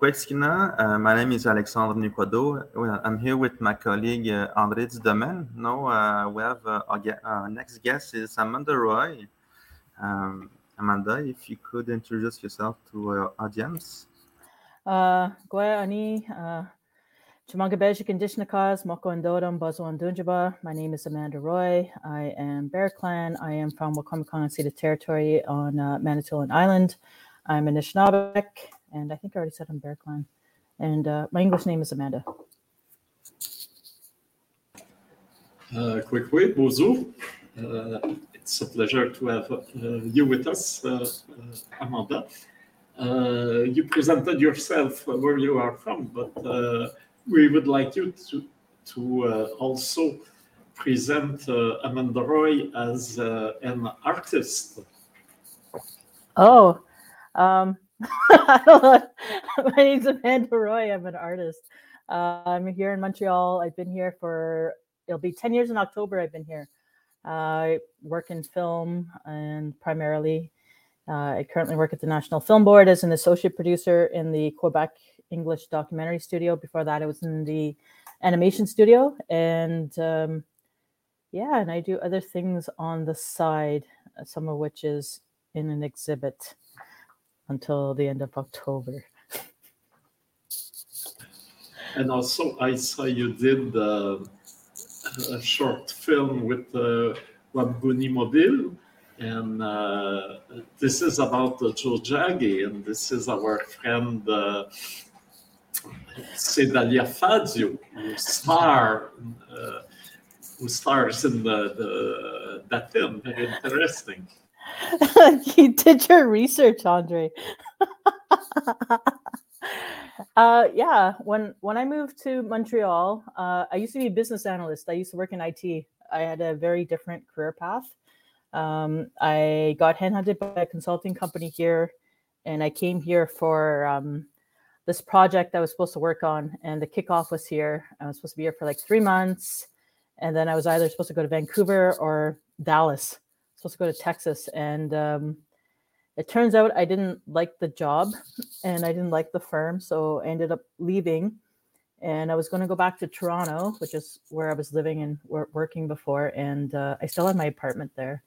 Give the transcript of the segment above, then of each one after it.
Kwetskina. Uh, my name is Alexandre Nequado. I'm here with my colleague uh, André Dudemaine. Now uh, we have uh, our, our, next guest is Amanda Roy. Um, Amanda, if you could introduce yourself to our audience. Uh, ani uh, Chimanga Indishnakas, Moko Ndodam, Bazuan Dunjaba. My name is Amanda Roy. I am Bear Clan. I am from Wiikwemkoong Unceded Territory on uh, Manitoulin Island. I'm a Anishinaabeg, and I think I already said I'm Bear Clan. And uh, my English name is Amanda. Uh, quick bonjour. Uh, it's a pleasure to have uh, you with us, uh, uh, Amanda. Uh, you presented yourself where you are from, but we would like you to, to also present Amanda Roy as an artist. Oh, um, my name's Amanda Roy. I'm an artist. Uh, I'm here in Montreal. I've been here for it'll be 10 years in October. I've been here. Uh, I work in film and primarily. Uh, I currently work at the National Film Board as an associate producer in the Quebec English documentary studio. Before that, I was in the animation studio, and um, yeah, and I do other things on the side, some of which is in an exhibit until the end of October. And also, I saw you did uh, a short film with uh, Mobile. And uh, this is about uh, Jagi, and this is our friend uh, Sedalia Fazio, who star, uh, who stars in the, the that film. Very interesting. you did your research, Andre. uh, yeah, when when I moved to Montreal, uh, I used to be a business analyst. I used to work in IT. I had a very different career path. Um, I got headhunted by a consulting company here, and I came here for um, this project I was supposed to work on. And the kickoff was here. I was supposed to be here for like three months, and then I was either supposed to go to Vancouver or Dallas supposed to go to Texas, and um, it turns out I didn't like the job and I didn't like the firm, so I ended up leaving. And I was going to go back to Toronto, which is where I was living and working before, and uh, I still had my apartment there.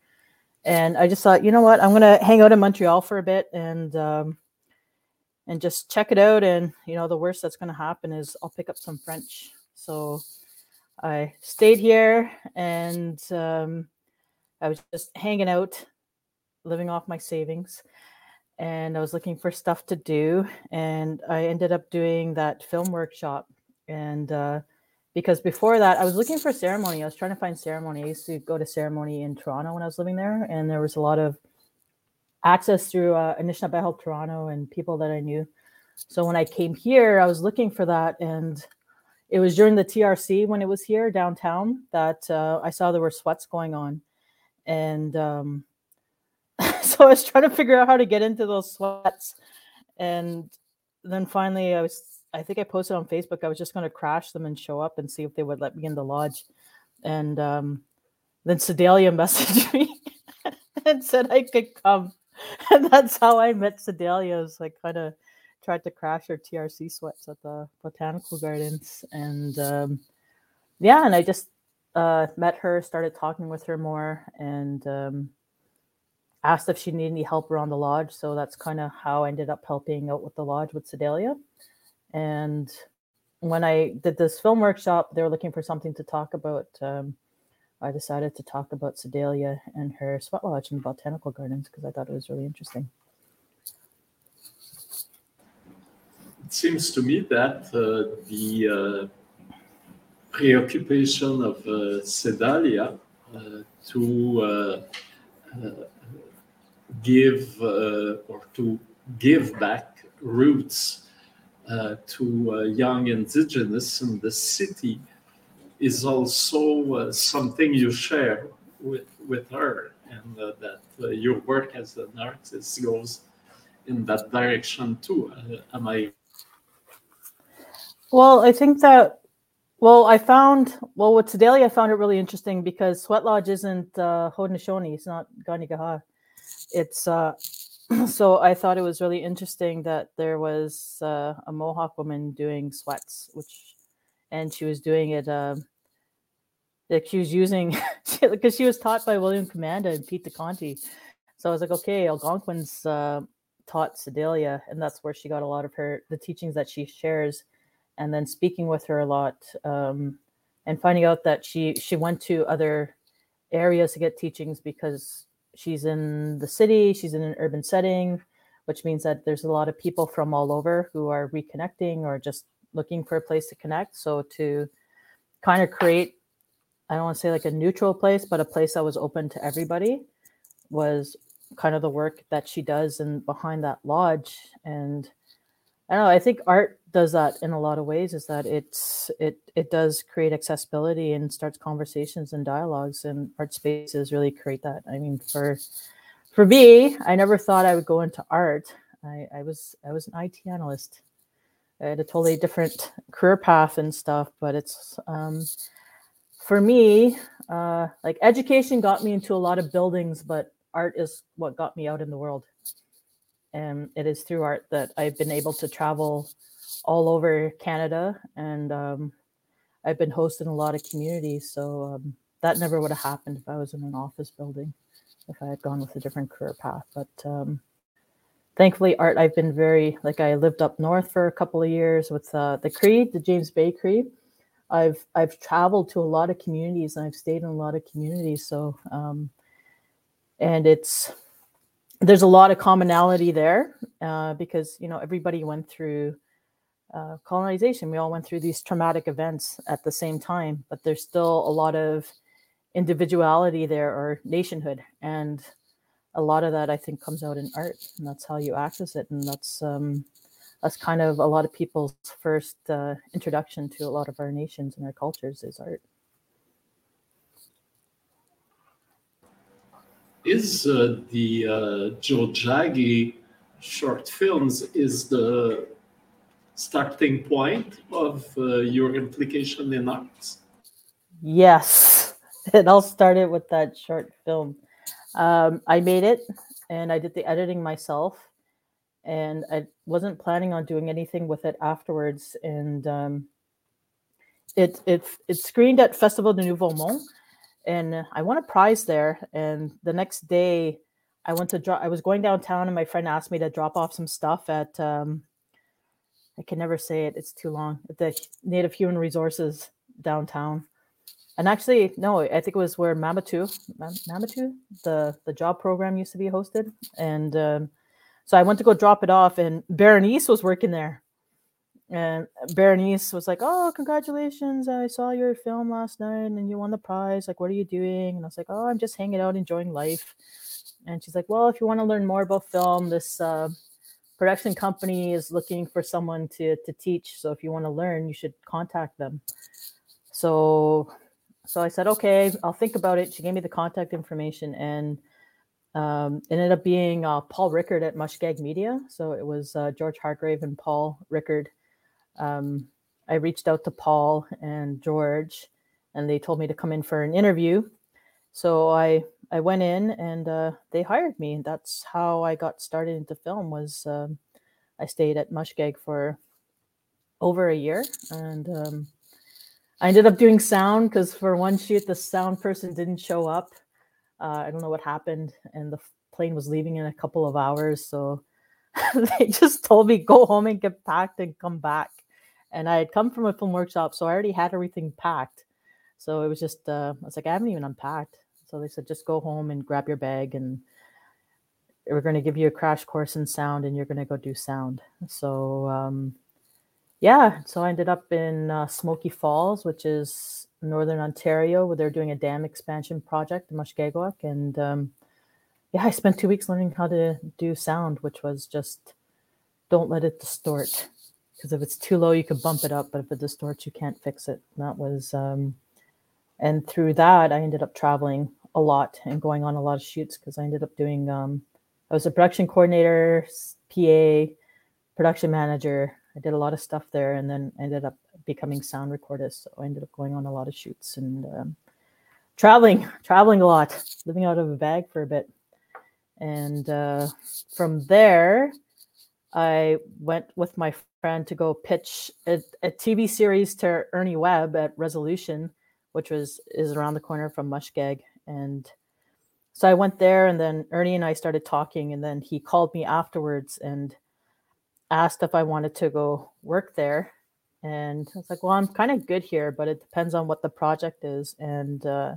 And I just thought, you know what, I'm going to hang out in Montreal for a bit and um, and just check it out. And you know, the worst that's going to happen is I'll pick up some French. So I stayed here and um, I was just hanging out, living off my savings, and I was looking for stuff to do. And I ended up doing that film workshop. And uh, because before that, I was looking for ceremony. I was trying to find ceremony. I used to go to ceremony in Toronto when I was living there, and there was a lot of access through uh, Anishnawbe Health Toronto and people that I knew. So when I came here, I was looking for that, and it was during the TRC when it was here downtown that uh, I saw there were sweats going on and um, so I was trying to figure out how to get into those sweats, and then finally I was I think I posted on Facebook I was just going to crash them and show up and see if they would let me in the lodge, and um, then Sedalia messaged me and said I could come, and that's how I met Sedalia. Was like kind of tried to crash her TRC sweats at the botanical gardens, and um, yeah, and I just uh, met her, started talking with her more, and um, asked if she needed any help around the lodge. So that's kind of how I ended up helping out with the lodge with Sedalia. And when I did this film workshop, they were looking for something to talk about. Um, I decided to talk about Sedalia and her sweat lodge in botanical gardens because I thought it was really interesting. It seems to me that uh, the uh preoccupation of uh, Sedalia uh, to uh, give or to give back roots to young indigenous in the city is also something you share with, with her and uh, that uh, your work as an artist goes in that direction too. Uh, am I? Well, I think that well, I found well with Sedalia, I found it really interesting because Sweat Lodge isn't uh, Haudenosaunee. It's not Kanien'kehá:ka. It's uh, so I thought it was really interesting that there was uh, a Mohawk woman doing sweats, which, and she was doing it. Uh, like she was using because she was taught by William Commanda and Pete Decontie. So I was like, okay, Algonquin's uh, taught Sedalia, and that's where she got a lot of her the teachings that she shares. And then speaking with her a lot, um, and finding out that she she went to other areas to get teachings because she's in the city, she's in an urban setting, which means that there's a lot of people from all over who are reconnecting or just looking for a place to connect. So to kind of create, I don't want to say like a neutral place, but a place that was open to everybody was kind of the work that she does and behind that lodge. And I don't know, I think art does that in a lot of ways is that it's it it does create accessibility and starts conversations and dialogues and art spaces really create that. I mean for for me i never thought i would go into art. I i was i was an it analyst. I had a totally different career path and stuff but it's um for me uh like education got me into a lot of buildings but art is what got me out in the world. And it is through art that i've been able to travel all over Canada, and um, I've been hosting a lot of communities. So um, that never would have happened if I was in an office building, if I had gone with a different career path. But um, thankfully, art. I've been very like I lived up north for a couple of years with uh, the Cree, the James Bay Cree. I've I've traveled to a lot of communities and I've stayed in a lot of communities. So um, and it's there's a lot of commonality there uh, because you know everybody went through uh, colonization. We all went through these traumatic events at the same time, but there's still a lot of individuality there or nationhood. And a lot of that I think comes out in art, and that's how you access it. And that's um, that's kind of a lot of people's first uh, introduction to a lot of our nations and our cultures is art. Is uh, the uh, short films is the starting point of uh, your implication in arts? Yes, it all started with that short film. Um, I made it and I did the editing myself, and I wasn't planning on doing anything with it afterwards. And um, it it it screened at Festival de Nouveau Monde, and I won a prize there. And the next day, I went to drop. I was going downtown, and my friend asked me to drop off some stuff at um, I can never say it. It's too long. The Native Human Resources downtown. And actually, no, I think it was where Mamatu, Mamatu, the the job program used to be hosted. And um, so I went to go drop it off, and Berenice was working there. And Berenice was like, "Oh, congratulations! I saw your film last night, and you won the prize. Like, what are you doing?" And I was like, "Oh, I'm just hanging out, enjoying life." And she's like, "Well, if you want to learn more about film, this uh, production company is looking for someone to to teach. So if you want to learn, you should contact them. So so I said, okay, I'll think about it. She gave me the contact information and um, ended up being uh, Paul Rickard at Mushkeg Media. So it was uh, George Hargrave and Paul Rickard. Um, I reached out to Paul and George, and they told me to come in for an interview. So I I went in and uh, they hired me. That's how I got started into film. Was um, I stayed at Mushkeg for over a year, and um, I ended up doing sound because for one shoot the sound person didn't show up. Uh, I don't know what happened, and the plane was leaving in a couple of hours, so they just told me go home and get packed and come back. And I had come from a film workshop, so I already had everything packed. So it was just, uh, I was like, I haven't even unpacked. So they said, just go home and grab your bag and we're going to give you a crash course in sound and you're going to go do sound. So, um, yeah, so I ended up in uh, Smoky Falls, which is northern Ontario, where they're doing a dam expansion project in Mushkegowuk. And um, yeah, I spent two weeks learning how to do sound, which was just don't let it distort. Because if it's too low, you can bump it up, but if it distorts, you can't fix it. And that was, um, and through that, I ended up traveling a lot and going on a lot of shoots because I ended up doing um, I was a production coordinator, PA, production manager. I did a lot of stuff there, and then ended up becoming sound recordist. So I ended up going on a lot of shoots and um, traveling, traveling a lot, living out of a bag for a bit. And uh, from there, I went with my friend to go pitch a, a, TV series to Ernie Webb at Rezolution, which was is around the corner from Mushkeg. And so I went there, and then Ernie and I started talking, and then he called me afterwards and asked if I wanted to go work there. And I was like, well, I'm kind of good here, but it depends on what the project is. And uh,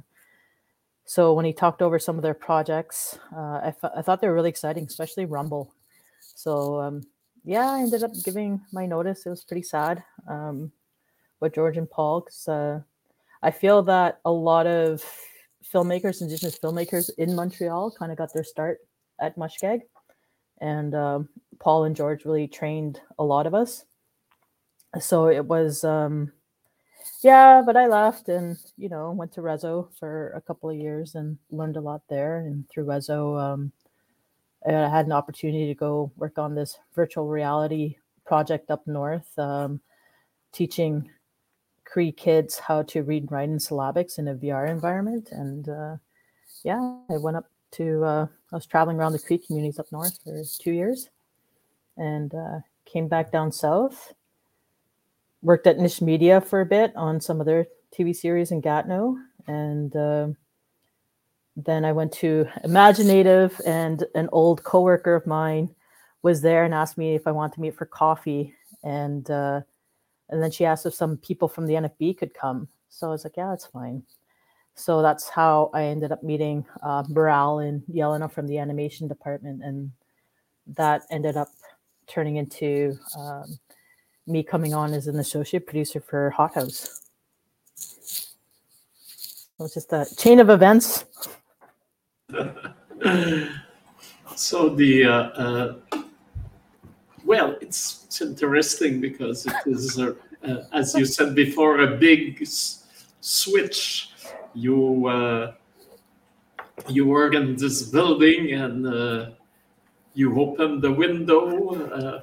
so when he talked over some of their projects, uh, I, I thought they were really exciting, especially Rumble. So um, yeah, I ended up giving my notice. It was pretty sad um, with George and Paul because uh, I feel that a lot of filmmakers, Indigenous filmmakers in Montreal, kind of got their start at Mushkeg, and um, Paul and George really trained a lot of us. So it was, um, yeah, but I left and you know went to Rezo for a couple of years and learned a lot there. And through Rezo, um, I had an opportunity to go work on this virtual reality project up north, um, teaching Cree kids how to read and write in syllabics in a VR environment. And uh, yeah, I went up to, uh, I was traveling around the Cree communities up north for two years and uh, came back down south. Worked at Nish Media for a bit on some of their TV series in Gatineau. And uh, then I went to imagineNATIVE, and an old coworker of mine was there and asked me if I wanted to meet for coffee. And uh, and then she asked if some people from the NFB could come. So I was like, yeah, that's fine. So that's how I ended up meeting uh, and Yelena from the animation department, and that ended up turning into um, me coming on as an associate producer for Hot House. It was just a chain of events. so the uh, uh, well, it's, it's interesting because it is, uh, uh as you said before, a big s- switch. You uh, you work in this building and uh, you open the window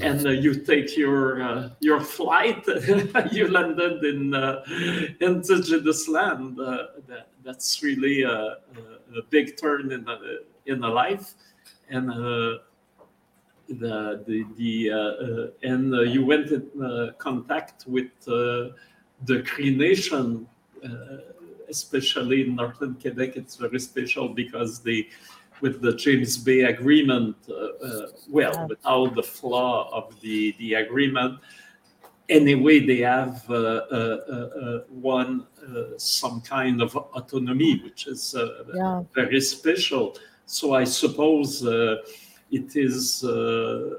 and uh, you take your uh, your flight. you landed in uh, indigenous land. That, that's really a, a, big turn in a, in a life, and the the the uh, and uh, you went in uh, contact with the Cree Nation, especially in northern Quebec. It's very special because they with the James Bay Agreement, uh, uh, well, without the flaw of the, the agreement, anyway, they have uh, uh, uh won some kind of autonomy, which is yeah. very special. So I suppose it is a,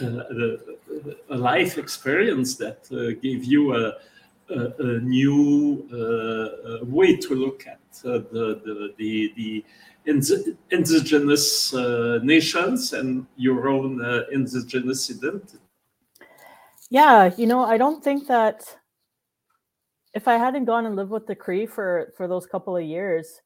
a, life experience that gave you a, a, a new way to look at the, the, the, the indigenous uh, nations and your own uh, indigenous identity. Yeah, you know, I don't think that if I hadn't gone and lived with the Cree for for those couple of years,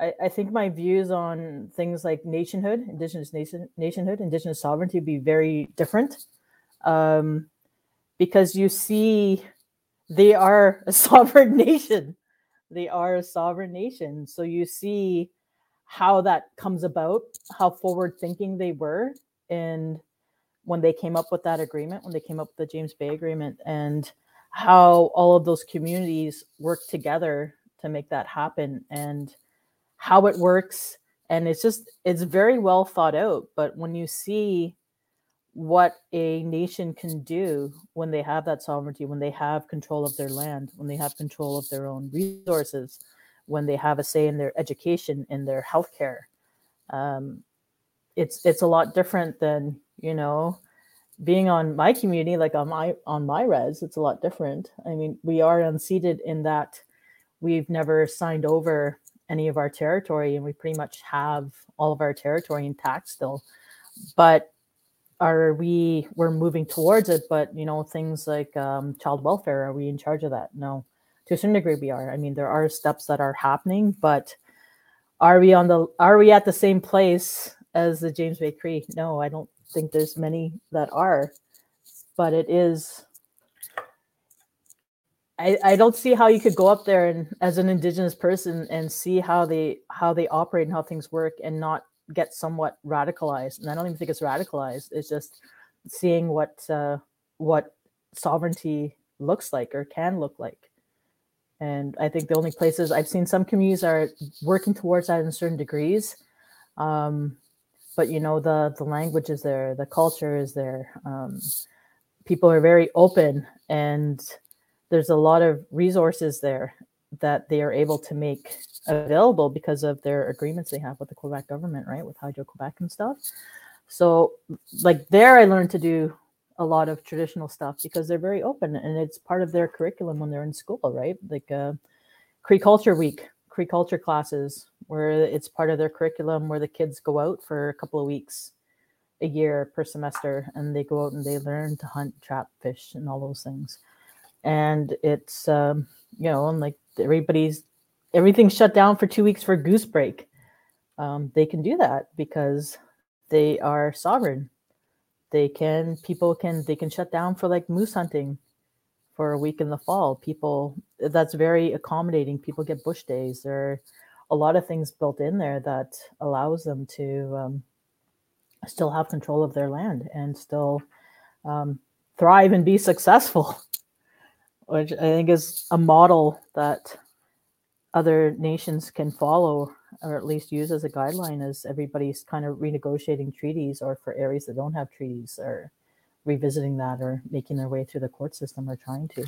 I, I think my views on things like nationhood, indigenous nation, nationhood, indigenous sovereignty would be very different. Um, because you see, they are a sovereign nation. They are a sovereign nation. So you see how that comes about, how forward thinking they were, and when they came up with that agreement, when they came up with the James Bay Agreement, and how all of those communities work together to make that happen, and how it works. And it's just, it's very well thought out. But when you see what a nation can do when they have that sovereignty, when they have control of their land, when they have control of their own resources, when they have a say in their education, in their healthcare. Um, it's it's a lot different than you know being on my community, like on my on my res. It's a lot different. I mean, we are unceded in that we've never signed over any of our territory, and we pretty much have all of our territory intact still. But are we we're moving towards it but you know things like um, child welfare are we in charge of that? No. To a certain degree we are. I mean there are steps that are happening but are we on the are we at the same place as the james bay cree? No i don't think there's many that are but it is I, I don't see how you could go up there and as an indigenous person and see how they how they operate and how things work and not get somewhat radicalized. And I don't even think it's radicalized. It's just seeing what uh, what sovereignty looks like or can look like. And I think the only places I've seen some communities are working towards that in certain degrees. Um, but you know, the the language is there, the culture is there. Um, people are very open, and there's a lot of resources there that they are able to make available because of their agreements they have with the Quebec government, right, with Hydro Quebec and stuff. So, like there, I learned to do a lot of traditional stuff because they're very open and it's part of their curriculum when they're in school, right? Like uh, Cree Culture Week, Cree Culture classes, where it's part of their curriculum where the kids go out for a couple of weeks a year per semester and they go out and they learn to hunt, trap, fish, and all those things. And it's, um, you know, and like everybody's, everything's shut down for two weeks for goose break. Um, they can do that because they are sovereign. They can people can they can shut down for like moose hunting for a week in the fall. People that's very accommodating. People get bush days. There are a lot of things built in there that allows them to um, still have control of their land and still um, thrive and be successful which i think is a model that other nations can follow or at least use as a guideline as everybody's kind of renegotiating treaties or for areas that don't have treaties or revisiting that or making their way through the court system or trying to.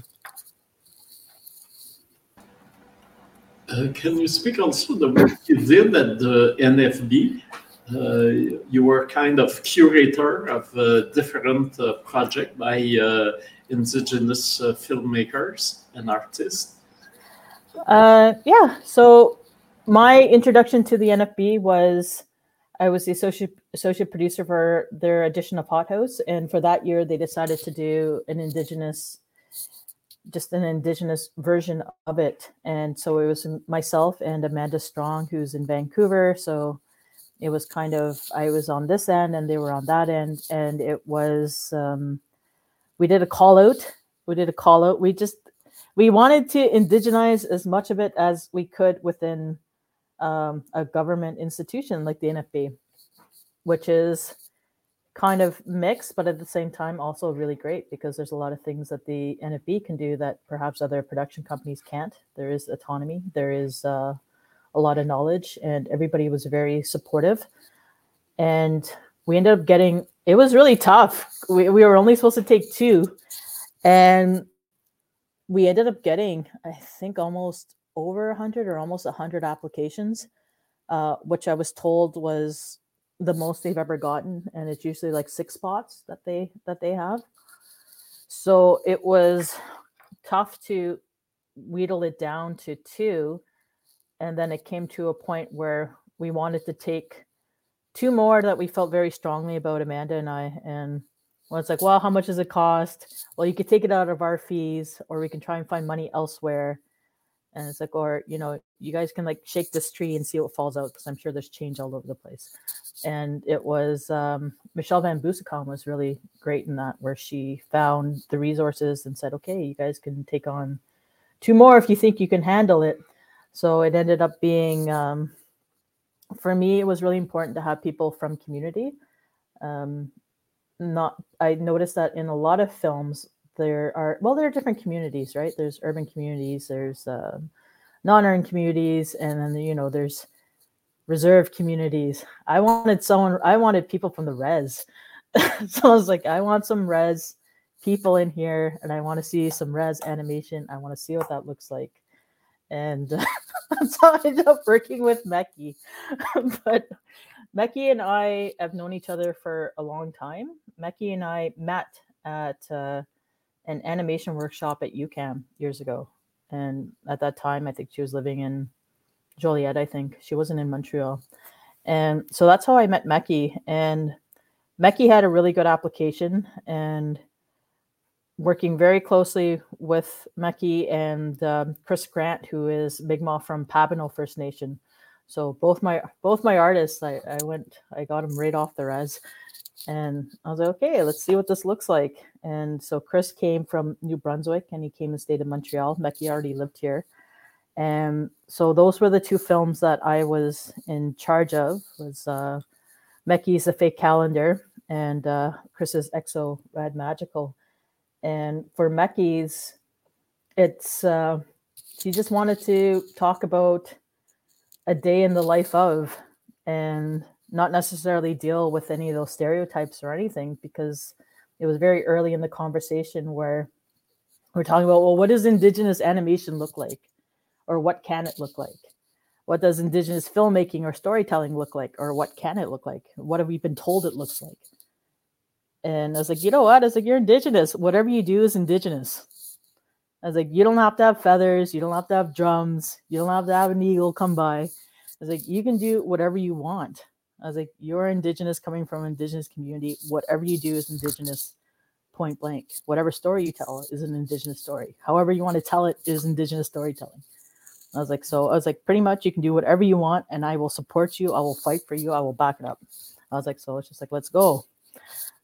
Uh, can you speak also the work you did at the NFB? Uh, you were kind of curator of a different uh, project by uh, indigenous filmmakers and artists. Yeah, so my introduction to the NFB was I was the associate associate producer for their edition of Hot House, and for that year they decided to do an indigenous, just an indigenous version of it. And so it was myself and Amanda Strong, who's in Vancouver. So it was kind of I was on this end and they were on that end, and it was um, we did a call out. We did a call out. We just we wanted to indigenize as much of it as we could within um, a government institution like the NFB, which is kind of mixed, but at the same time also really great because there's a lot of things that the NFB can do that perhaps other production companies can't. There is autonomy, there is uh, a lot of knowledge, and everybody was very supportive. And we ended up getting it was really tough. We, we were only supposed to take two, and we ended up getting, I think, almost over 100 or almost 100 applications, uh, which I was told was the most they've ever gotten, and it's usually like six spots that they that they have. So it was tough to wheedle it down to two, and then it came to a point where we wanted to take two more that we felt very strongly about, Amanda and I, and well, it's like, well, how much does it cost? Well, you could take it out of our fees, or we can try and find money elsewhere. And it's like or you know you guys can like shake this tree and see what falls out because i'm sure there's change all over the place. And it was um, michelle van Beusekom was really great in that where she found the resources and said okay you guys can take on two more if you think you can handle it so it ended up being um, for me it was really important to have people from community. Um, not i noticed that in a lot of films there are well there are different communities right? There's urban communities there's uh, non-urban communities and then you know there's reserve communities. I wanted someone i wanted people from the res. So i was like i want some res people in here and i want to see some res animation. I want to see what that looks like and uh, so i ended up working with Meky. but Meky and i have known each other for a long time Meky and i met at uh, an animation workshop at UQAM years ago. And at that time, I think she was living in Joliette, I think. She wasn't in Montreal. And so that's how I met Meky. And Meky had a really good application and working very closely with Meky and um, Chris Grant, who is Mi'kmaq from Pabineau First Nation. So both my both my artists, I, I went, I got them right off the res, And I was like, okay, let's see what this looks like. And so Chris came from New Brunswick and he came to stay in Montreal. Meky already lived here. And so those were the two films that I was in charge of was uh, Meky's The Fake Calendar and uh, Chris's Exo Rad Magical. And for Meky's, it's uh, she just wanted to talk about a day in the life of and not necessarily deal with any of those stereotypes or anything because it was very early in the conversation where we're talking about well what does indigenous animation look like? Or what can it look like? What does indigenous filmmaking or storytelling look like? Or what can it look like? What have we been told it looks like and i was like you know what i was like you're indigenous whatever you do is indigenous i was like you don't have to have feathers you don't have to have drums you don't have to have an eagle come by i was like you can do whatever you want I was like, you're indigenous coming from an indigenous community. Whatever you do is indigenous point blank. Whatever story you tell is an indigenous story. However you want to tell it is indigenous storytelling. I was like, so I was like, pretty much you can do whatever you want and I will support you. I will fight for you. I will back it up. I was like, so it's just like, let's go.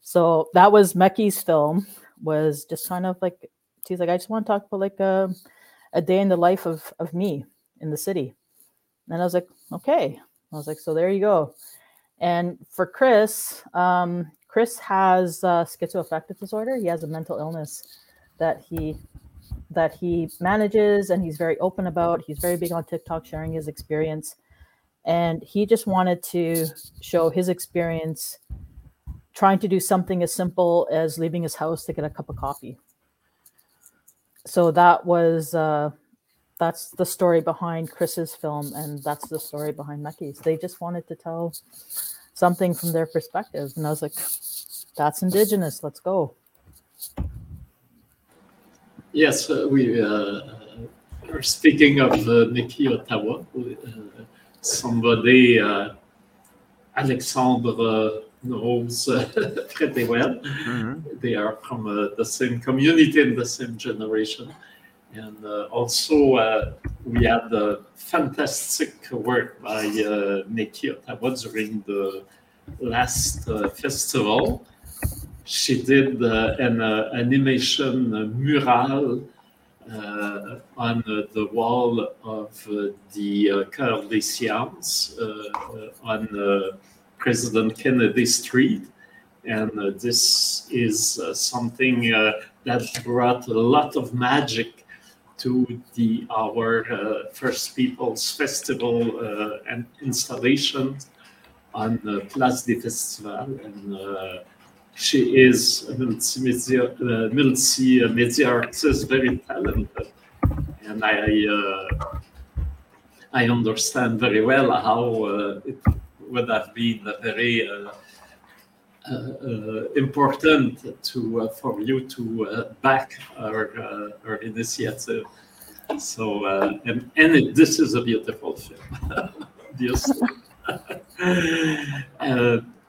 So that was Meky's film was just kind of like, she's like, I just want to talk about like a, a day in the life of, of me in the city. And I was like, okay. I was like, so there you go. And for Chris, um, Chris has uh, schizoaffective disorder. He has a mental illness that he that he manages and he's very open about. He's very big on TikTok, sharing his experience, and he just wanted to show his experience trying to do something as simple as leaving his house to get a cup of coffee. So that was uh, that's the story behind Chris's film, and that's the story behind Meky's. They just wanted to tell something from their perspective, and I was like, "That's indigenous. Let's go." Yes, uh, we uh, are speaking of uh, Meky Ottawa. Uh, somebody, uh, Alexandre knows pretty well. Mm-hmm. They are from the same community and the same generation. And uh, also, uh, we had a fantastic work by uh, Meky Ottawa during the last uh, festival. She did uh, an uh, animation mural on the wall of the Cœur des Sciences on President Kennedy Street. And this is something that brought a lot of magic to the our uh, First Peoples Festival uh, and installation on uh, Place des Festivals. And uh, she is a multimedia, uh, multimedia artist, very talented. And I, uh, I understand very well how it would have been very uh, uh, important to uh, for you to back our our initiative. So and and it, this is a beautiful film,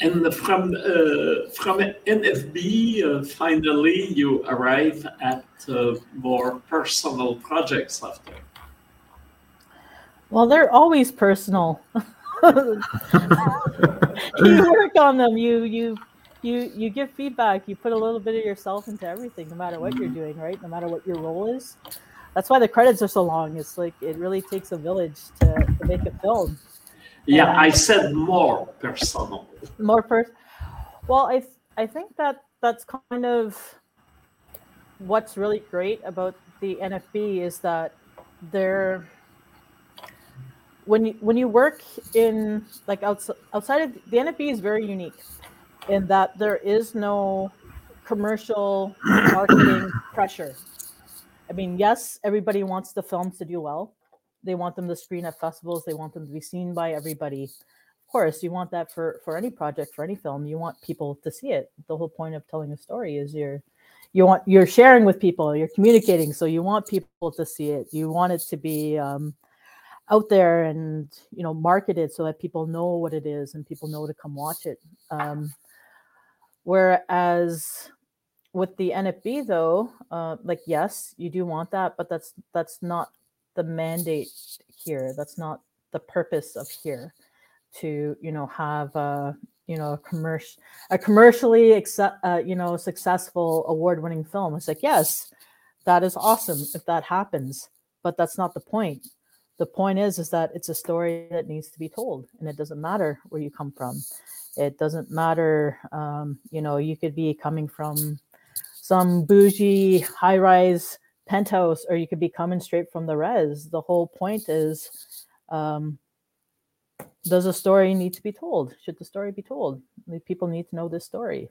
and from uh, from NFB, uh, finally you arrive at uh, more personal projects after. Well, they're always personal. you work on them. You you you you give feedback. You put a little bit of yourself into everything, no matter what you're mm-hmm. doing, right? No matter what your role is. That's why the credits are so long. It's like it really takes a village to, to make a film. Yeah, and I said more personal. More person. Well, I I think that that's kind of what's really great about the NFB is that they're when you when you work in like outside outside of the NFB is very unique in that there is no commercial marketing pressure. I mean, yes, everybody wants the films to do well. They want them to screen at festivals. They want them to be seen by everybody. Of course, you want that for for any project, for any film. You want people to see it. The whole point of telling a story is you're you want you're sharing with people. You're communicating, so you want people to see it. You want it to be um, out there and you know marketed so that people know what it is and people know to come watch it um, whereas with the nfb though uh, like yes you do want that but that's that's not the mandate here. That's not the purpose of here to you know have uh, you know a commercial a commercially accept, uh, you know successful award winning film. It's like yes that is awesome if that happens but that's not the point the point is is that it's a story that needs to be told and it doesn't matter where you come from. It doesn't matter um, you know you could be coming from some bougie high rise penthouse or you could be coming straight from the res. The whole point is um, does a story need to be told? Should the story be told? People need to know this story.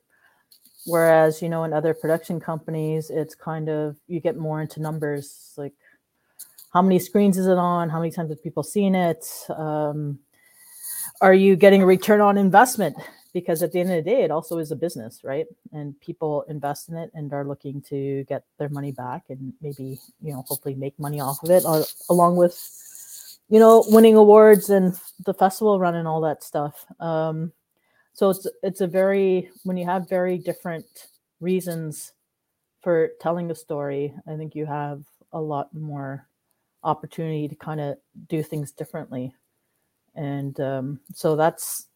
Whereas you know in other production companies it's kind of you get more into numbers like how many screens is it on? How many times have people seen it? Um, are you getting a return on investment? Because at the end of the day it also is a business right? And people invest in it and are looking to get their money back and maybe you know hopefully make money off of it uh, along with you know winning awards and the festival run and all that stuff. Um, so it's it's a very when you have very different reasons for telling a story i think you have a lot more opportunity to kind of do things differently. And um, so that's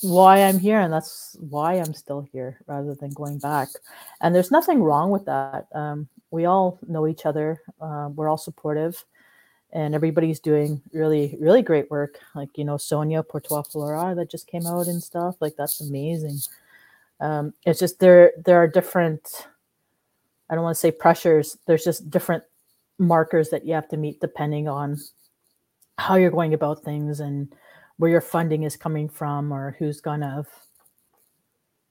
why i'm here and that's why i'm still here rather than going back. And there's nothing wrong with that. Um, we all know each other. Uh, we're all supportive and everybody's doing really really great work. Like you know sonia portois flora that just came out and stuff like that's amazing. Um, it's just there there are different i don't want to say pressures there's just different markers that you have to meet depending on how you're going about things and where your funding is coming from or who's gonna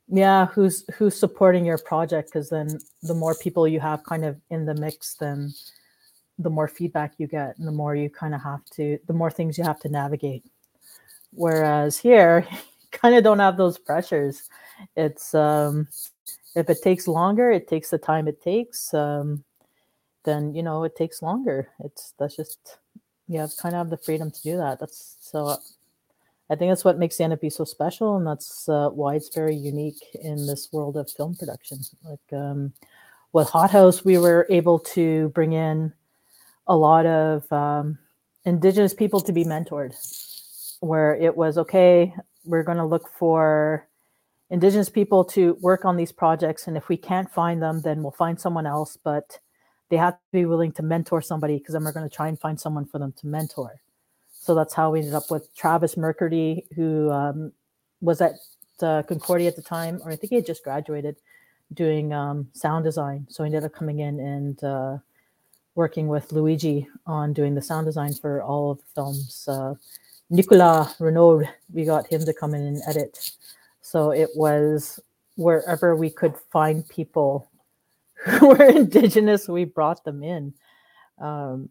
yeah who's who's supporting your project because then the more people you have kind of in the mix then the more feedback you get and the more you kind of have to the more things you have to navigate. Whereas here kind of don't have those pressures. It's um if it takes longer it takes the time it takes um then you know it takes longer. It's that's just you have kind of have the freedom to do that. That's so i think that's what makes the so special and that's uh, why it's very unique in this world of film production. Like um with hothouse we were able to bring in a lot of um, indigenous people to be mentored where it was okay we're going to look for indigenous people to work on these projects and if we can't find them then we'll find someone else. But they have to be willing to mentor somebody because then we're going to try and find someone for them to mentor so that's how we ended up with travis mercury who um, was at uh, concordia at the time or i think he had just graduated doing um, sound design so he ended up coming in and uh, working with Luigi on doing the sound design for all of the films. Uh, Nicolas Renaud, we got him to come in and edit. So it was wherever we could find people were indigenous, we brought them in, um,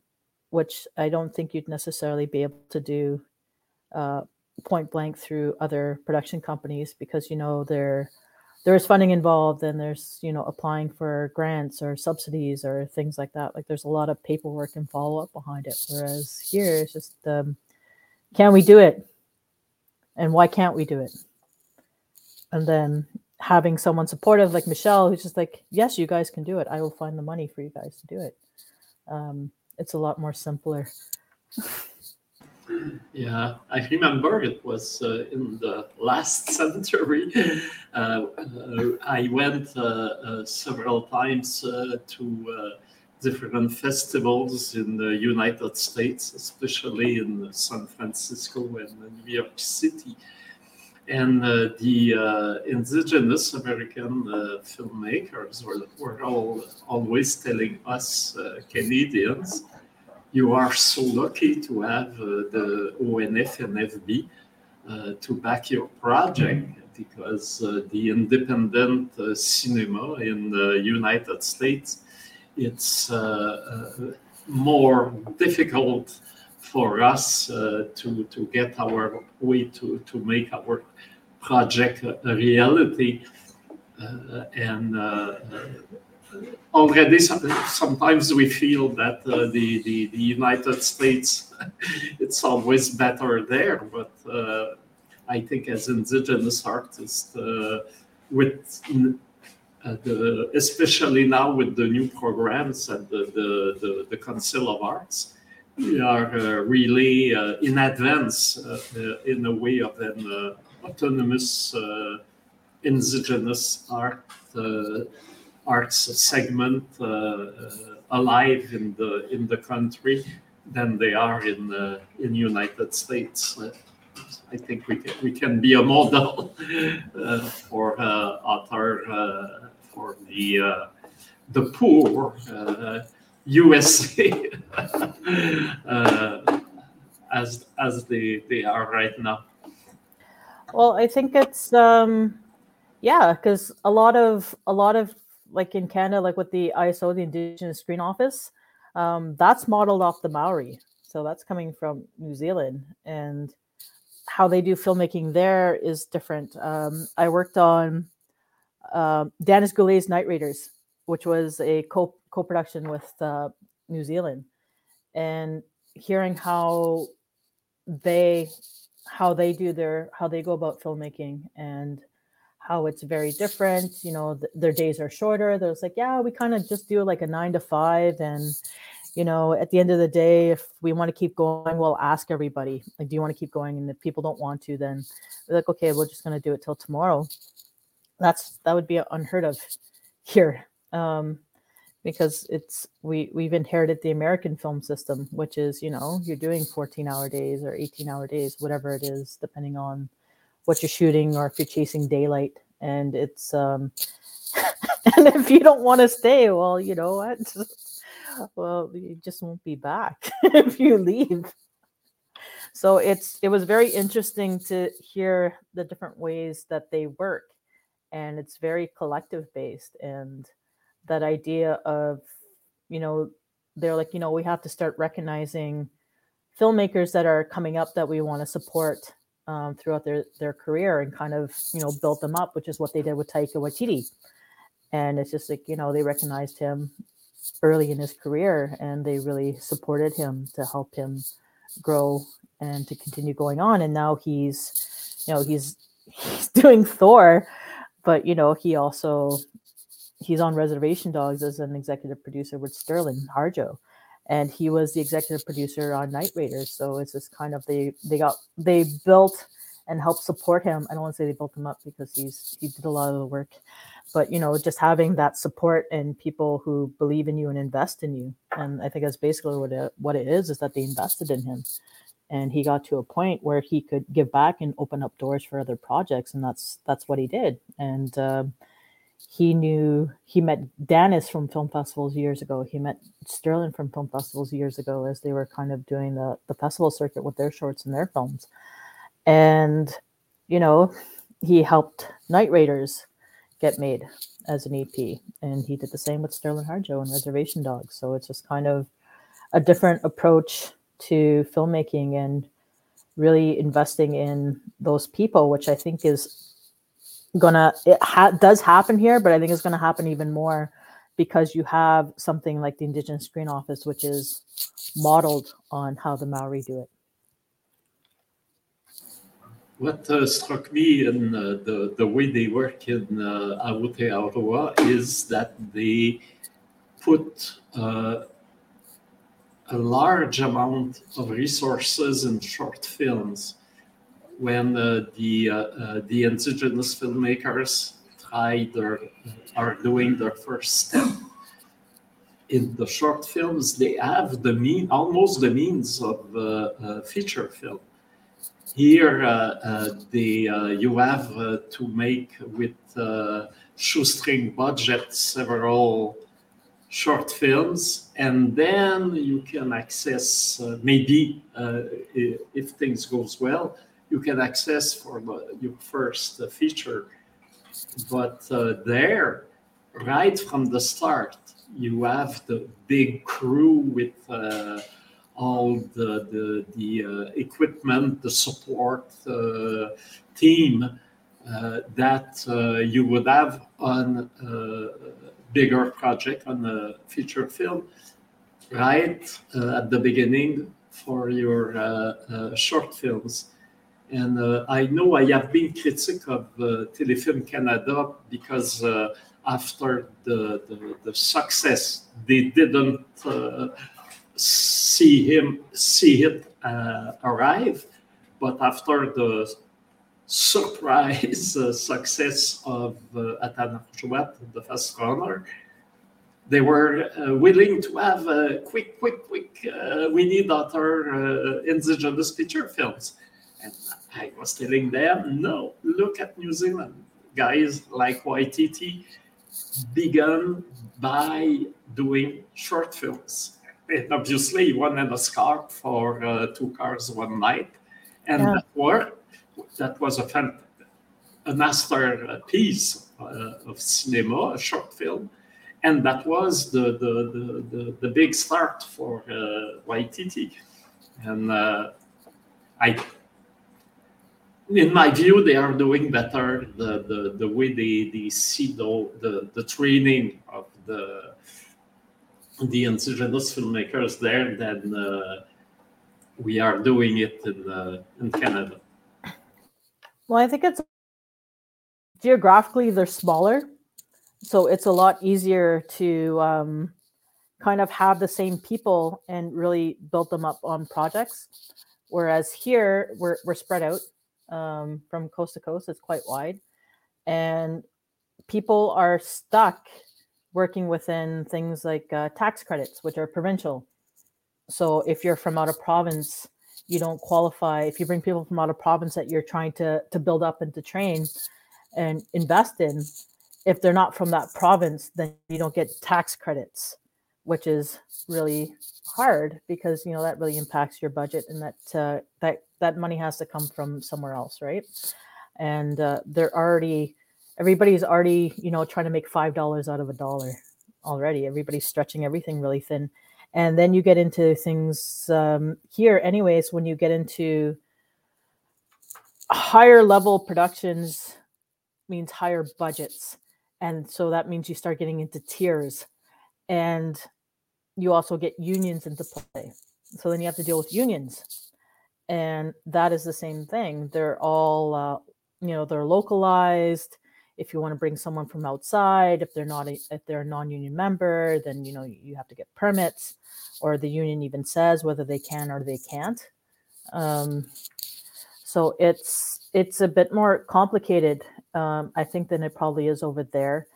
which I don't think you'd necessarily be able to do uh, point blank through other production companies because you know they're there's funding involved and there's you know applying for grants or subsidies or things like that. Like there's a lot of paperwork and follow-up behind it. Whereas here it's just um, can we do it? And why can't we do it? And then having someone supportive like michelle who's just like yes you guys can do it i will find the money for you guys to do it um, it's a lot more simpler Yeah, I remember it was uh, in the last century. Uh, uh, I went uh, uh, several times to different festivals in the United States, especially in San Francisco and New York City. And the indigenous American filmmakers were, were all always telling us Canadians you are so lucky to have uh, the ONF and FB uh, to back your project because uh, the independent uh, cinema in the United States it's uh, uh, more difficult for us to to get our way to to make our project a reality. And already sometimes we feel that uh, the, the, the United States it's always better there, but uh, I think as indigenous artists uh, with uh, the, especially now with the new programs and the, the, the, the Council of Arts, are uh, really uh, in advance uh, uh, in a way of them uh, autonomous indigenous art arts segment alive in the in the country than they are in the in United States. I think we can, we can be a model uh, for uh, author uh, for the the poor USA as as they they are right now. Well, I think it's um, yeah, because a lot of a lot of like in Canada, like with the ISO, the Indigenous Screen Office, um, that's modeled off the Maori. So that's coming from New Zealand, and how they do filmmaking there is different. Um, I worked on uh, Danis Goulet's Night Raiders, which was a co production with uh, New Zealand, and hearing how they how they do their how they go about filmmaking and how it's very different you know th- their days are shorter there's like yeah we kind of just do like a nine to five and you know, at the end of the day, if we want to keep going, we'll ask everybody, like, do you want to keep going? And if people don't want to, then we're like, okay, we're just going to do it till tomorrow. That's that would be unheard of here, um, because it's we we've inherited the American film system, which is you know you're doing 14 hour days or 18 hour days, whatever it is, depending on what you're shooting or if you're chasing daylight, and it's um, and if you don't want to stay, well, you know what well, you just won't be back if you leave. So it's it was very interesting to hear the different ways that they work, and it's very collective based. And that idea of, you know, they're like, you know, we have to start recognizing filmmakers that are coming up that we want to support um, throughout their their career and kind of you know build them up, which is what they did with Taika Waititi. And it's just like you know they recognized him early in his career and they really supported him to help him grow and to continue going on and now he's you know he's he's doing thor but you know he also he's on reservation dogs as an executive producer with sterling harjo. And he was the executive producer on night raiders. So it's just kind of they they got they built and helped support him. I don't want to say they built him up because he's he did a lot of the work but you know just having that support and people who believe in you and invest in you. And i think that's basically what it, what it is is that they invested in him. And he got to a point where he could give back and open up doors for other projects. And that's that's what he did. And uh, he knew he met Danis from film festivals years ago. He met Sterling from film festivals years ago as they were kind of doing the, the festival circuit with their shorts and their films. And, you know, he helped Night Raiders get made as an EP. And he did the same with Sterling Harjo and Reservation Dogs. So it's just kind of a different approach to filmmaking and really investing in those people, which I think is gonna it ha- does happen here, but I think it's gonna happen even more because you have something like the Indigenous Screen Office, which is modeled on how the Maori do it. What uh, struck me in uh, the, the way they work in uh, Aotearoa is that they put uh, a large amount of resources in short films when uh, the uh, uh, the indigenous filmmakers try their are doing their first step. In the short films they have the mean almost the means of feature film. Here, uh, uh, the, uh, you have to make with shoestring budget several short films, and then you can access maybe if things goes well, you can access for your first feature. But there, right from the start, you have the big crew with uh, all the the, the uh, equipment, the support uh, team uh, that uh, you would have on a bigger project on a feature film, right at the beginning for your short films. And uh, I know I have been critic of uh, Telefilm Canada because uh, after the, the, the, success, they didn't see him see it uh, arrive, but after the surprise uh, success of uh, Atanarjuat, the fast runner, they were uh, willing to have a quick, quick, quick, uh, we need other uh, indigenous feature films. I was telling them, no, look at New Zealand. Guys like Waititi began by doing short films. And obviously, one and a scarf for uh, two cars one night. And yeah. that, were, that was a, fan, a masterpiece uh, of cinema, a short film and that was the the, the, the, the big start for uh, Waititi. And uh, I, in my view, they are doing better the the, the way they, they see the, the the training of the the indigenous filmmakers there than uh, we are doing it in uh, in Canada. Well, I think it's geographically they're smaller so it's a lot easier to um, kind of have the same people and really build them up on projects. Whereas here we're we're spread out um, from coast to coast. It's quite wide, and people are stuck working within things like uh, tax credits, which are provincial. So if you're from out of province, you don't qualify. If you bring people from out of province that you're trying to to build up and to train and invest in, if they're not from that province, then you don't get tax credits, which is really hard because you know that really impacts your budget, and that uh, that that money has to come from somewhere else, right? And uh, they're already everybody's already you know trying to make five dollars out of a dollar already. Everybody's stretching everything really thin, and then you get into things um, here, anyways. When you get into higher level productions means higher budgets and so that means you start getting into tiers and you also get unions into play so then you have to deal with unions and that is the same thing they're all uh, you know they're localized if you want to bring someone from outside if they're not a, if they're a non-union member then you know you have to get permits or the union even says whether they can or they can't um, so it's it's a bit more complicated um, I think, than it probably is over there.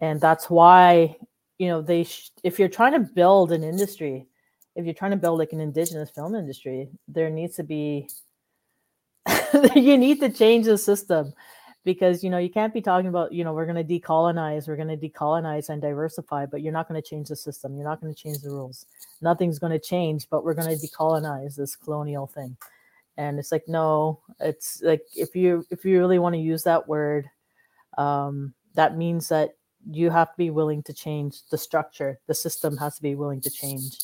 And that's why, you know, they, sh- if you're trying to build an industry, if you're trying to build like an indigenous film industry, there needs to be, you need to change the system because, you know, you can't be talking about, you know, we're going to decolonize, we're going to decolonize and diversify, but you're not going to change the system. You're not going to change the rules. Nothing's going to change, but we're going to decolonize this colonial thing and it's like no it's like if you if you really want to use that word um that means that you have to be willing to change the structure the system has to be willing to change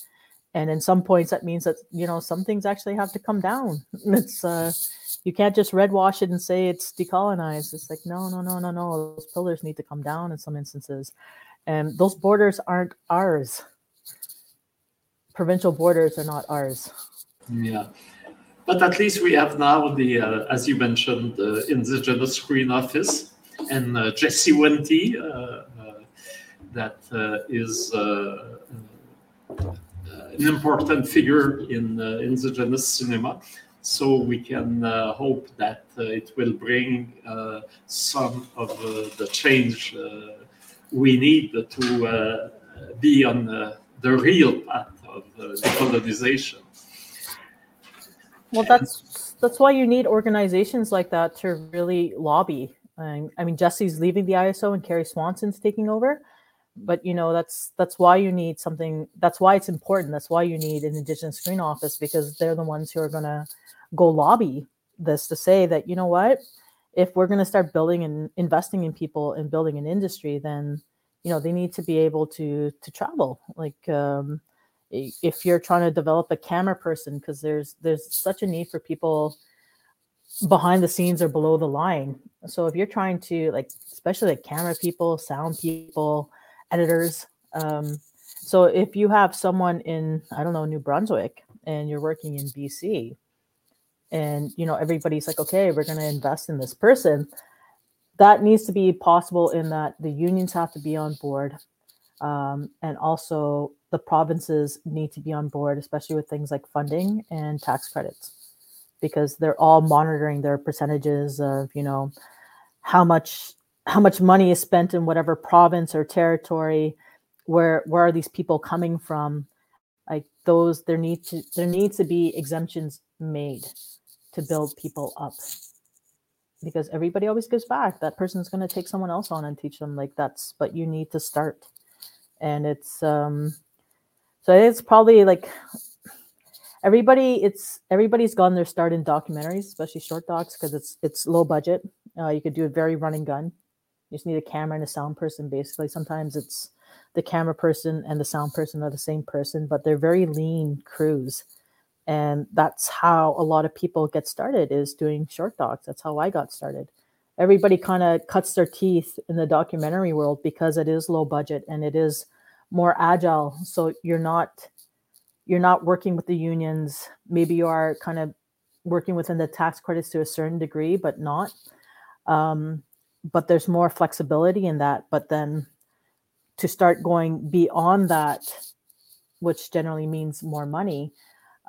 and in some points that means that you know some things actually have to come down. It's uh you can't just red wash it and say it's decolonized. It's like no no no no no. Those pillars need to come down in some instances. And those borders aren't ours. Provincial borders are not ours. Yeah. But at least we have now the, uh, as you mentioned, the Indigenous Screen Office and uh, Jesse Wente, uh, uh that uh, is uh, an important figure in uh, Indigenous cinema. So we can uh, hope that uh, it will bring some of the change we need to be on the real path of decolonization. Well, that's that's why you need organizations like that to really lobby. I, mean, Jesse's leaving the ISO and Kerry Swanson's taking over, but you know that's that's why you need something. That's why it's important. That's why you need an Indigenous Screen Office because they're the ones who are going to go lobby this to say that you know what, if we're going to start building and investing in people and building an industry, then you know they need to be able to to travel. Like um, if you're trying to develop a camera person because there's there's such a need for people behind the scenes or below the line so if you're trying to like especially like camera people sound people editors um, so if you have someone in i don't know new brunswick and you're working in bc and you know everybody's like okay we're going to invest in this person that needs to be possible in that the unions have to be on board um, and also the provinces need to be on board, especially with things like funding and tax credits. because they're all monitoring their percentages of you know how much how much money is spent in whatever province or territory where where are these people coming from? Like those there need to there needs to be exemptions made to build people up. Because everybody always gives back. That person's going to take someone else on and teach them. Like that's but you need to start. And it's um so it's probably like everybody it's everybody's gotten their start in documentaries especially short docs because it's it's low budget. Uh, you could do a very running gun you just need a camera and a sound person. Basically sometimes it's the camera person and the sound person are the same person but they're very lean crews. And that's how a lot of people get started is doing short docs. That's how i got started. Everybody kind of cuts their teeth in the documentary world because it is low budget and it is more agile. So you're not you're not working with the unions. Maybe you are kind of working within the tax credits to a certain degree but not. Um, but there's more flexibility in that but then to start going beyond that which generally means more money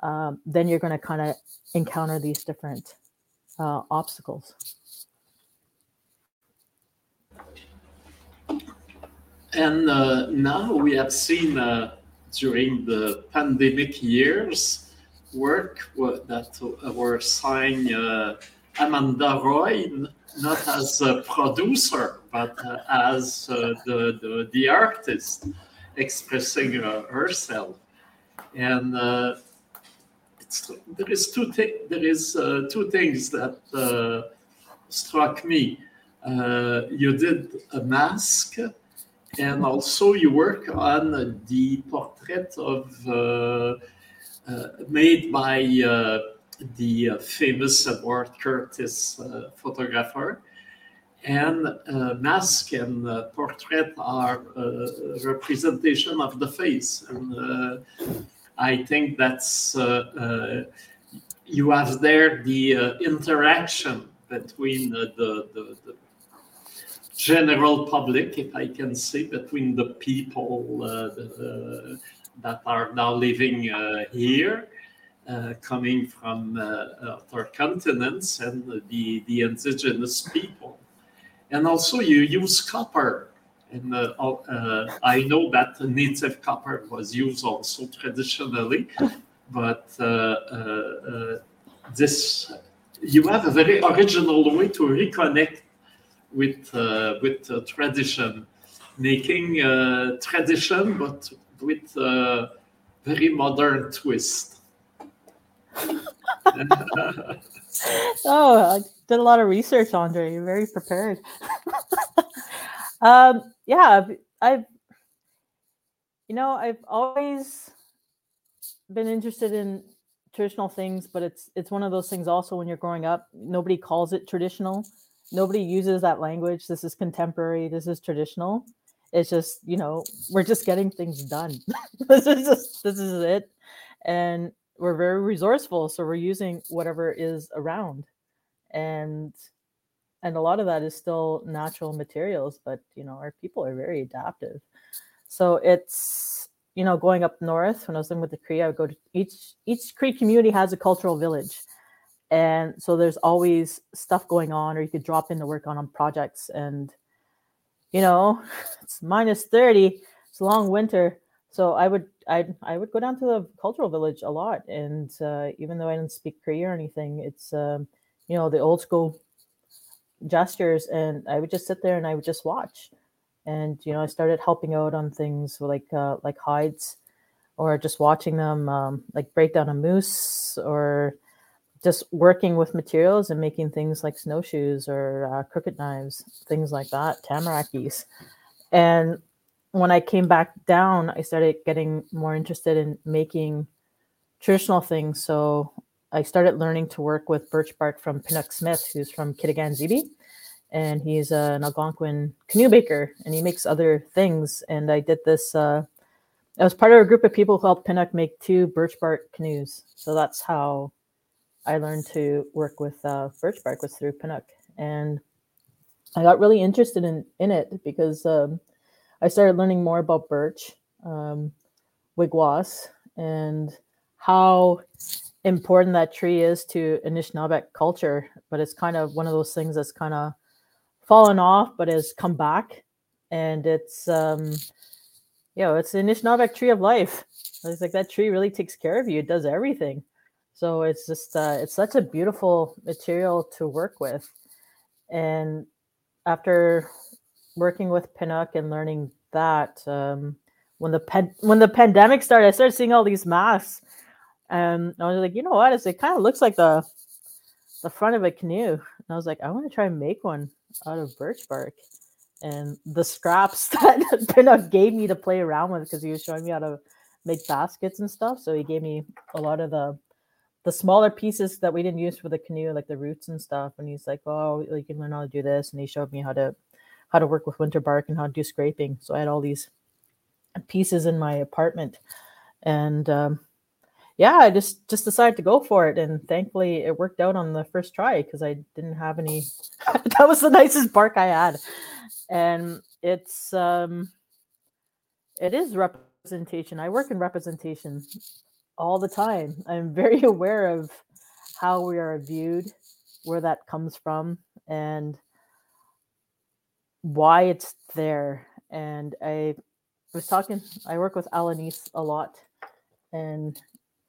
um, then you're going to kind of encounter these different uh, obstacles. And uh, now we have seen uh, during the pandemic years work that were signed uh, Amanda Roy, not as a producer, but uh, as uh, the, the, the, artist expressing uh, herself. And there is two there is two things that struck me. you did a mask and also you work on the portrait of uh, uh, made by uh, the famous Edward Curtis photographer. And uh, mask and uh, portrait are uh, representation of the face. And i think that's you have there the interaction between the, the, the, general public, if I can say, between the people uh, the, uh, that are now living uh, here, uh, Uh, coming from uh, uh, other continents, and the, the indigenous people. And also, you use copper. And I know that native copper was used also traditionally, but this you have a very original way to reconnect with uh, with uh, tradition, making uh, tradition but with a very modern twist. Oh, I did a lot of research, Andre. You're very prepared. um, yeah, I've, you know, I've always been interested in traditional things, but it's it's one of those things. Also, when you're growing up, nobody calls it traditional nobody uses that language. This is contemporary. This is traditional. It's just, you know, we're just getting things done. this is just, this is it. And we're very resourceful. So we're using whatever is around. And and a lot of that is still natural materials, but you know, our people are very adaptive. So it's you know, going up north when I was living with the Cree, I would go to each each Cree community has a cultural village and so there's always stuff going on or you could drop in to work on, on projects and you know it's minus 30 it's a long winter so i would i i would go down to the cultural village a lot and uh, even though i didn't speak Cree or anything it's um, you know the old school gestures and i would just sit there and i would just watch and you know i started helping out on things like uh, like hides or just watching them um, like break down a moose or just working with materials and making things like snowshoes or uh, crooked knives, things like that, tamarakis. And when I came back down, I started getting more interested in making traditional things. So I started learning to work with birch bark from Pinock Smith, who's from Kitigan Zibi. And he's an Algonquin canoe maker and he makes other things. And I did this, uh, I was part of a group of people who helped Pinock make two birch bark canoes. So that's how I learned to work with uh, birch bark was through Pinock, and I got really interested in in it because um, I started learning more about birch, um, wigwas, and how important that tree is to Anishinaabeg culture, but it's kind of one of those things that's kind of fallen off, but has come back. And it's, um, you know, it's the Anishinaabeg tree of life. It's like that tree really takes care of you. It does everything. So it's just, uh, it's such a beautiful material to work with. And after working with Pinock and learning that, um, when the when the pandemic started, I started seeing all these masks and I was like, you know what? It's, it kind of looks like the the front of a canoe. And I was like, I want to try and make one out of birch bark. And the scraps that Pinock gave me to play around with because he was showing me how to make baskets and stuff. So he gave me a lot of the the smaller pieces that we didn't use for the canoe, like the roots and stuff. And he's like, Oh, you can learn how to do this. And he showed me how to how to work with winter bark and how to do scraping. So I had all these pieces in my apartment. And um, yeah, I just just decided to go for it, and thankfully it worked out on the first try because I didn't have any. that was the nicest bark I had, and it's um, it is representation. I work in representation all the time. I'm very aware of how we are viewed, where that comes from, and why it's there. And I was talking. I work with Alanis a lot, and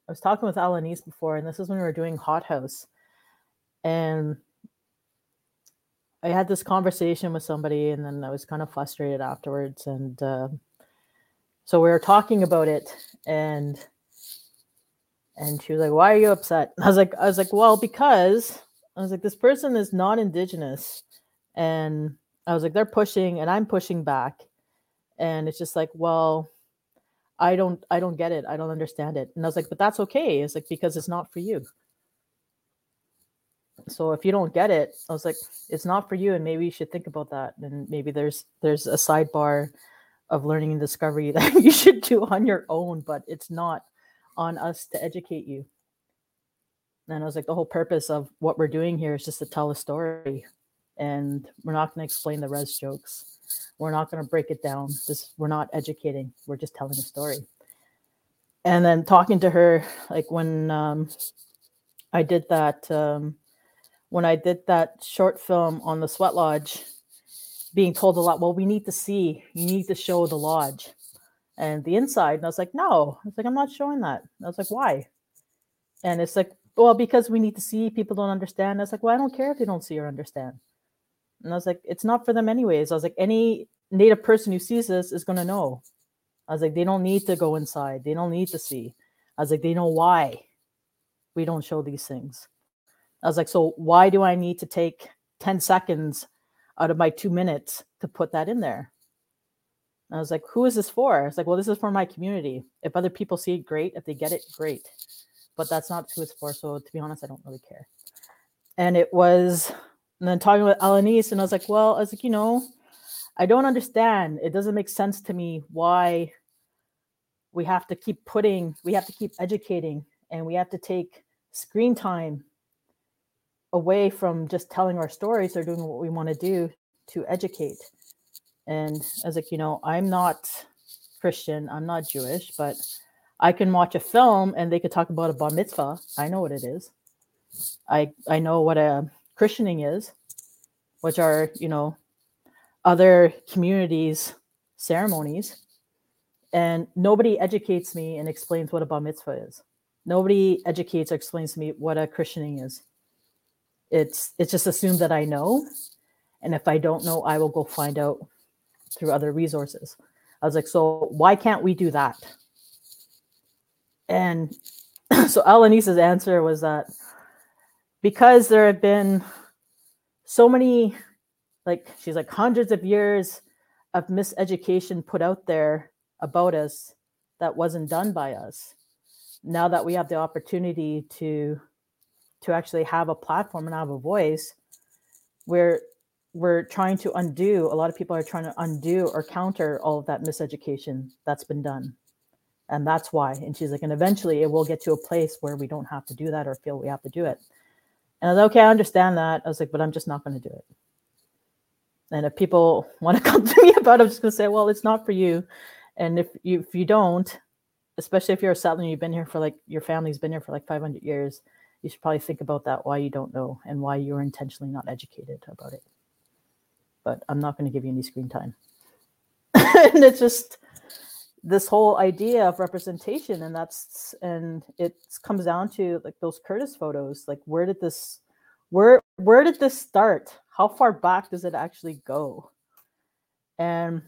I was talking with Alanis before, and this is when we were doing Hot House, and I had this conversation with somebody, and then I was kind of frustrated afterwards, and uh, so we were talking about it, and and she was like, "Why are you upset?" I was like, "I was like, well, because I was like, this person is not indigenous, and I was like, they're pushing, and I'm pushing back, and it's just like, well." I don't I don't get it. I don't understand it. And I was like, but that's okay. It's like because it's not for you. So if you don't get it, I was like, it's not for you, and maybe you should think about that. And maybe there's there's a sidebar of learning and discovery that you should do on your own, but it's not on us to educate you. And I was like, the whole purpose of what we're doing here is just to tell a story. And we're not going to explain the res jokes. We're not going to break it down. This we're not educating. We're just telling a story. And then talking to her, like when um, I did that, um, when I did that short film on the Sweat Lodge, being told a lot. Well, we need to see. You need to show the lodge and the inside. And I was like, no. I was like, I'm not showing that. I was like, why? And it's like, well, because we need to see. People don't understand. I was like, well, I don't care if they don't see or understand. And I was like, it's not for them anyways. I was like, any native person who sees this is going to know. I was like, they don't need to go inside. They don't need to see. I was like, they know why we don't show these things. I was like, so why do I need to take 10 seconds out of my two minutes to put that in there? And I was like, who is this for? It's like, well, this is for my community. If other people see it, great. If they get it, great. But that's not who it's for. So to be honest, I don't really care. And it was and then talking with Alanis, and I was like, well, I was like, you know, I don't understand. It doesn't make sense to me why we have to keep putting, we have to keep educating, and we have to take screen time away from just telling our stories or doing what we want to do to educate. And I was like, you know, I'm not Christian, I'm not Jewish, but I can watch a film and they could talk about a bar mitzvah. I know what it is. I I know what a christening is, which are, you know, other communities' ceremonies. And nobody educates me and explains what a bar mitzvah is. Nobody educates or explains to me what a christening is. It's it's just assumed that I know. And if I don't know, I will go find out through other resources. I was like, so why can't we do that? And so Alanisa's answer was that because there have been so many like she's like hundreds of years of miseducation put out there about us that wasn't done by us. Now that we have the opportunity to to actually have a platform and have a voice we're we're trying to undo a lot of people are trying to undo or counter all of that miseducation that's been done. And that's why. And she's like and eventually it will get to a place where we don't have to do that or feel we have to do it and I was okay, I understand that. I was like, but I'm just not going to do it. And if people want to come to me about it, I'm just going to say, well, it's not for you. And if you if you don't, especially if you're a settler and you've been here for like your family's been here for like 500 years, you should probably think about that why you don't know and why you're intentionally not educated about it. But I'm not going to give you any screen time. and it's just this whole idea of representation and that's and it comes down to like those curtis photos like where did this where where did this start? How far back does it actually go? And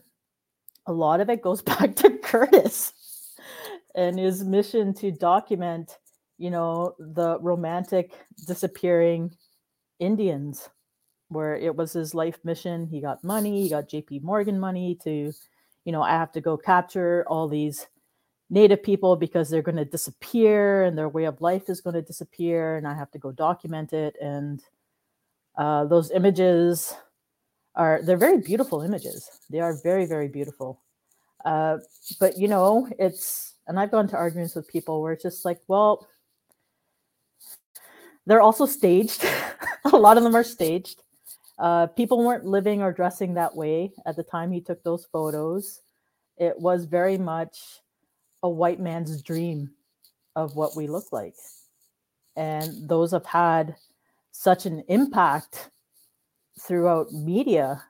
a lot of it goes back to curtis and his mission to document you know the romantic disappearing indians where it was his life mission. He got money he got jp morgan money to you know, I have to go capture all these native people because they're going to disappear and their way of life is going to disappear and I have to go document it. And uh, those images are, they're very beautiful images. They are very, very beautiful. Uh, but, you know, it's, and I've gone to arguments with people where it's just like, well, they're also staged. a lot of them are staged. Uh, people weren't living or dressing that way at the time he took those photos. It was very much a white man's dream of what we look like. And those have had such an impact throughout media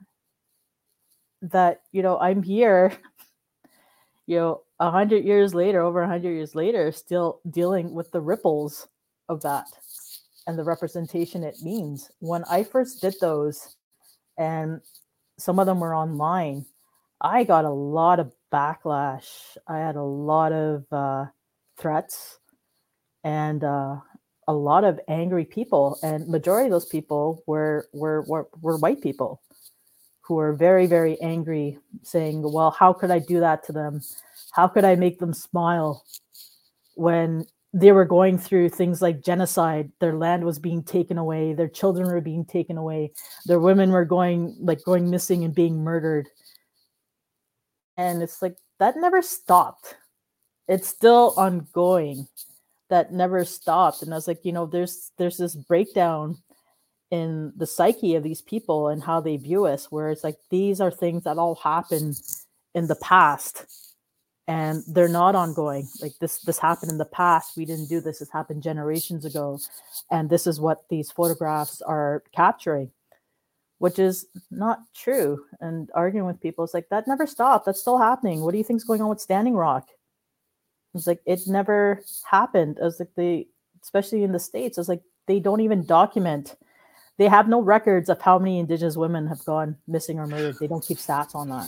that, you know, I'm here, you know, a hundred years later, over a hundred years later, still dealing with the ripples of that and the representation it means. When I first did those, and some of them were online, I got a lot of backlash. I had a lot of uh, threats and uh, a lot of angry people, and majority of those people were were were, were white people who were very very angry, saying, "Well, how could I do that to them? How could I make them smile?" when they were going through things like genocide. Their land was being taken away. Their children were being taken away. Their women were going like going missing and being murdered. And it's like that never stopped. It's still ongoing. That never stopped. And i was like you know there's there's this breakdown in the psyche of these people and how they view us where it's like these are things that all happened in the past and they're not ongoing. Like this this happened in the past. We didn't do this. This happened generations ago. And this is what these photographs are capturing which is not true. And arguing with people is like that never stopped. That's still happening. What do you think is going on with standing rock? It's like it never happened. As like they especially in the states it's like they don't even document. They have no records of how many indigenous women have gone missing or murdered. They don't keep stats on that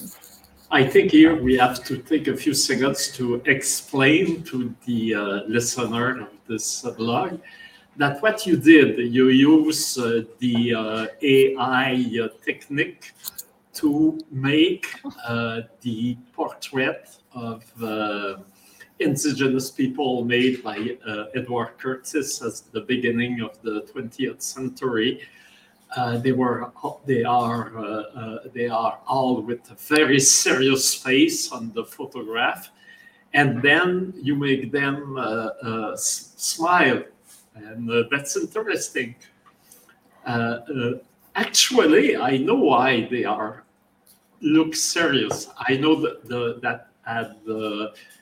I think here we have to take a few seconds to explain to the uh, listener of this uh, blog that what you did, you use uh, the uh, AI uh, technique to make uh, the portrait of indigenous people made by Edward Curtis at the beginning of the 20th century uh, they were they are uh, uh, they are all with a very serious face on the photograph. And then you make them uh, smile. And that's interesting. Actually i know why they are look serious. I know that the, that had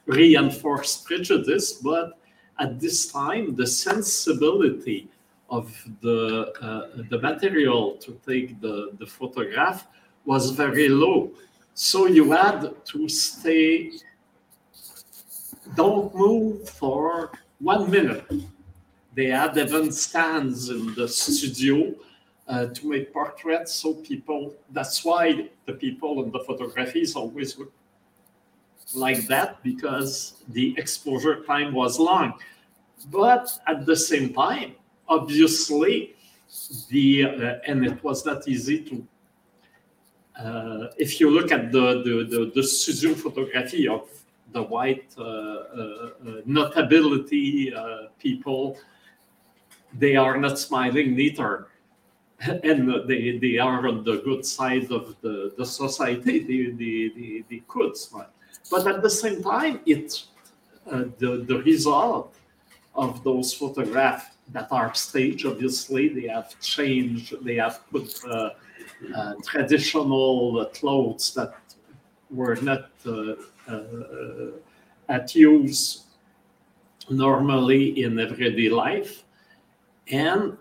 reinforced prejudice but at this time the sensibility of the uh, the material to take the, the photograph was very low. So you had to stay, don't move for one minute. They had even stands in the studio uh, to make portraits. So people, that's why the people in the photographies always look like that because the exposure time was long. But at the same time, obviously the uh, and it was not easy to uh, if you look at the, the, the, the studio photography of the white uh, uh, uh notability uh, people, they are not smiling neither. And they, they are on the good side of the, the society, they, they, they, they could smile. But at the same time, it's the, the result of those photographs that are staged. Obviously, they have changed. They have put uh, uh, traditional clothes that were not uh, uh, at use normally in everyday life. And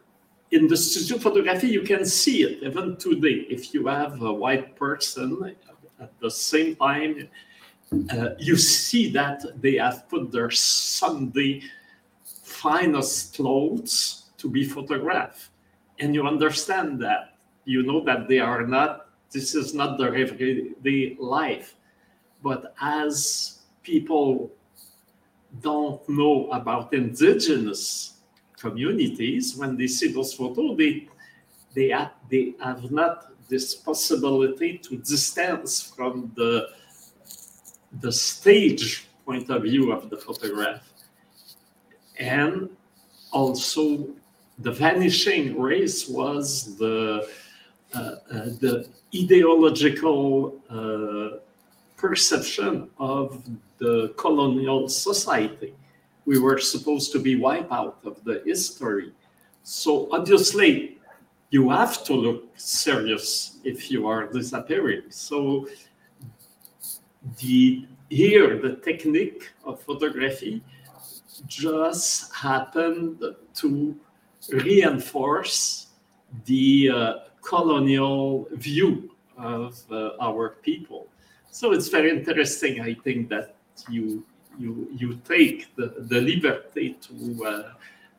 in the studio photography, you can see it even today. If you have a white person at the same time, uh, you see that they have put their Sunday finest clothes to be photographed. And you understand that. You know that they are not, this is not their everyday life. But as people don't know about indigenous communities, when they see those photos, they they have, they have not this possibility to distance from the the stage point of view of the photograph. And also the vanishing race was the uh, uh, the ideological uh, perception of the colonial society. We were supposed to be wiped out of the history. So obviously, you have to look serious if you are disappearing. So the here the technique of photography just happened to reinforce the uh, colonial view of uh, our people. So it's very interesting, I think, that you you you take the, the liberty to uh,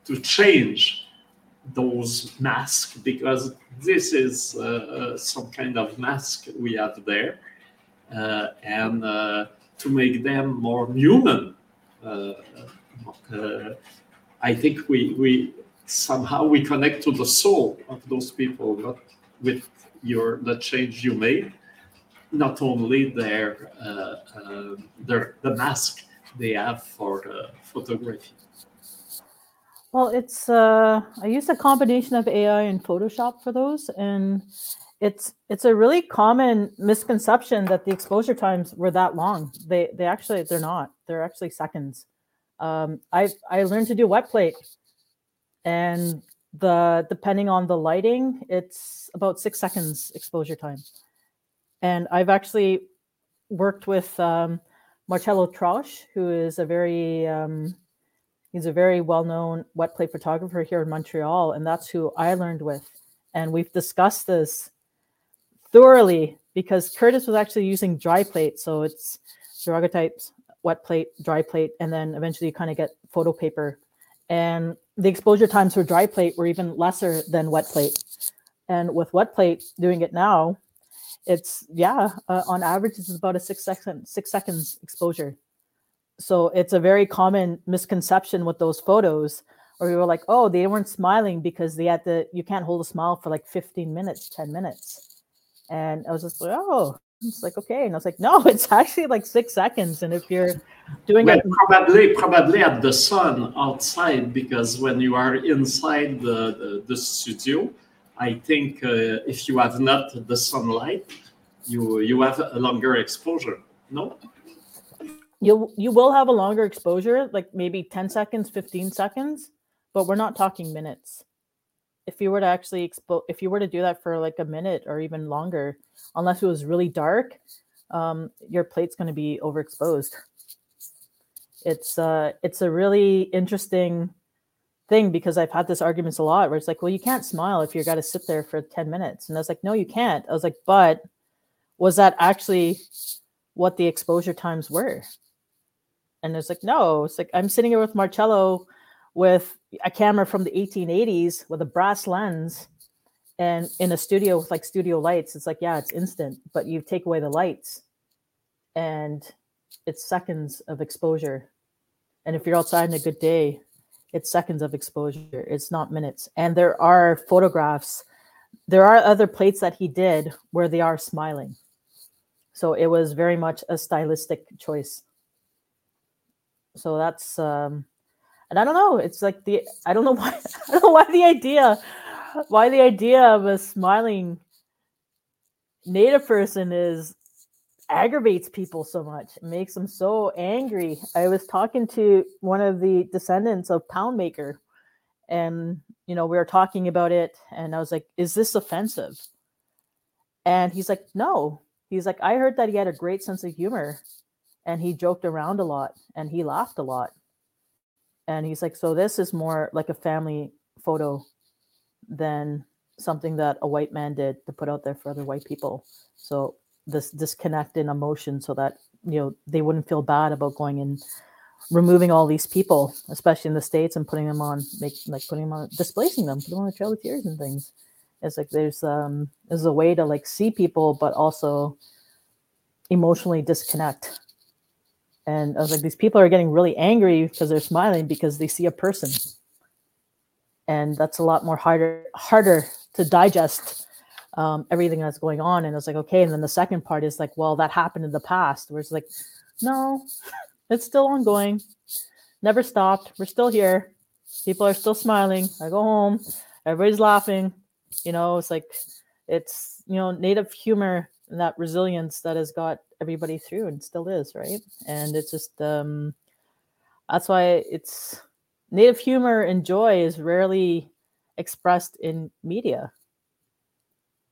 to change those masks because this is uh, uh, some kind of mask we have there, uh, and to make them more human. Uh, I think we we somehow we connect to the soul of those people, not with your the change you made, not only their their the mask they have for photography. Well, it's uh, I used a combination of AI and Photoshop for those, and it's it's a really common misconception that the exposure times were that long. They they actually they're not. They're actually seconds. Um, I I learned to do wet plate, and the depending on the lighting, it's about six seconds exposure time. And I've actually worked with um, Marcello Trausch, who is a very um, He's a very well known wet plate photographer here in Montreal, and that's who I learned with. And we've discussed this thoroughly because Curtis was actually using dry plate. So it's daguerreotypes, wet plate, dry plate, and then eventually you kind of get photo paper. And the exposure times for dry plate were even lesser than wet plate. And with wet plate, doing it now, it's yeah, uh, on average, it's about a six second six seconds exposure so it's a very common misconception with those photos or we were like oh they weren't smiling because they had the you can't hold a smile for like 15 minutes 10 minutes and i was just like oh it's like okay. And i was like no it's actually like six seconds. And if you're doing well, it probably probably at the sun outside because when you are inside the the, the studio i think uh, if you have not the sunlight you you have a longer exposure no? You you will have a longer exposure, like maybe 10 seconds, 15 seconds, but we're not talking minutes. If you were to actually expose, if you were to do that for like a minute or even longer, unless it was really dark, um, your plate's going to be overexposed. It's uh, it's a really interesting thing because I've had this arguments a lot where it's like, well, you can't smile if you're got to sit there for 10 minutes. And I was like, no, you can't. I was like, but was that actually what the exposure times were? And it's like, no, it's like I'm sitting here with Marcello with a camera from the 1880s with a brass lens and in a studio with like studio lights. It's like, yeah, it's instant, but you take away the lights and it's seconds of exposure. And if you're outside in a good day, it's seconds of exposure. It's not minutes. And there are photographs, there are other plates that he did where they are smiling. So it was very much a stylistic choice so that's um and i don't know it's like the i don't know why i don't know why the idea why the idea of a smiling native person is aggravates people so much. It makes them so angry. I was talking to one of the descendants of poundmaker and you know we were talking about it and i was like is this offensive? And he's like no. He's like i heard that he had a great sense of humor and he joked around a lot and he laughed a lot and he's like so this is more like a family photo than something that a white man did to put out there for other white people. So this disconnect in emotion so that you know they wouldn't feel bad about going and removing all these people especially in the states and putting them on make like putting them on displacing them putting them on the trail of tears and things. It's like there's um there's a way to like see people but also emotionally disconnect and I was like, these people are getting really angry because they're smiling because they see a person. And that's a lot more harder harder to digest um, everything that's going on. And it's like, okay. And then the second part is like, well, that happened in the past, where it's like, no, it's still ongoing, never stopped. We're still here. People are still smiling. I go home, everybody's laughing. You know, it's like, it's, you know, native humor that resilience that has got everybody through and still is, right? And it's just um that's why it's native humor and joy is rarely expressed in media.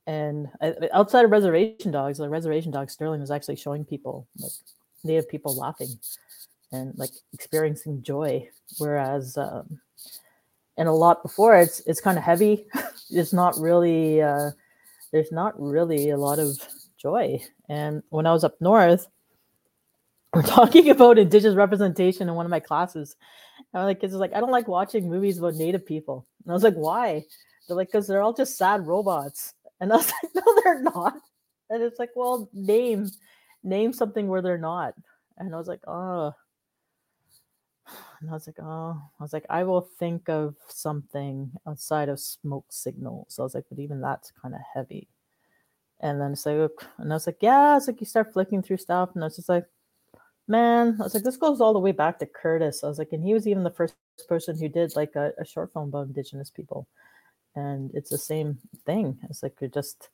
And outside of reservation dogs, like reservation dog Sterling was actually showing people like native people laughing and like experiencing joy, whereas um, and a lot before it's it's kind of heavy. it's not really uh, there's not really a lot of joy. And when I was up north, we're talking about indigenous representation in one of my classes. And like kids was like, I don't like watching movies about native people. And I was like, why? They're like, because they're all just sad robots. And I was like, no, they're not. And it's like, well, name, name something where they're not. And I was like, oh. And I was like, oh, I was like, I will think of something outside of smoke signals. I was like, but even that's kind of heavy. And then it's like, and I was like, yeah, it's like you start flicking through stuff, and I was just like, man, I was like, this goes all the way back to Curtis. I was like, and he was even the first person who did like a, a short film about Indigenous people, and it's the same thing. It's like you're just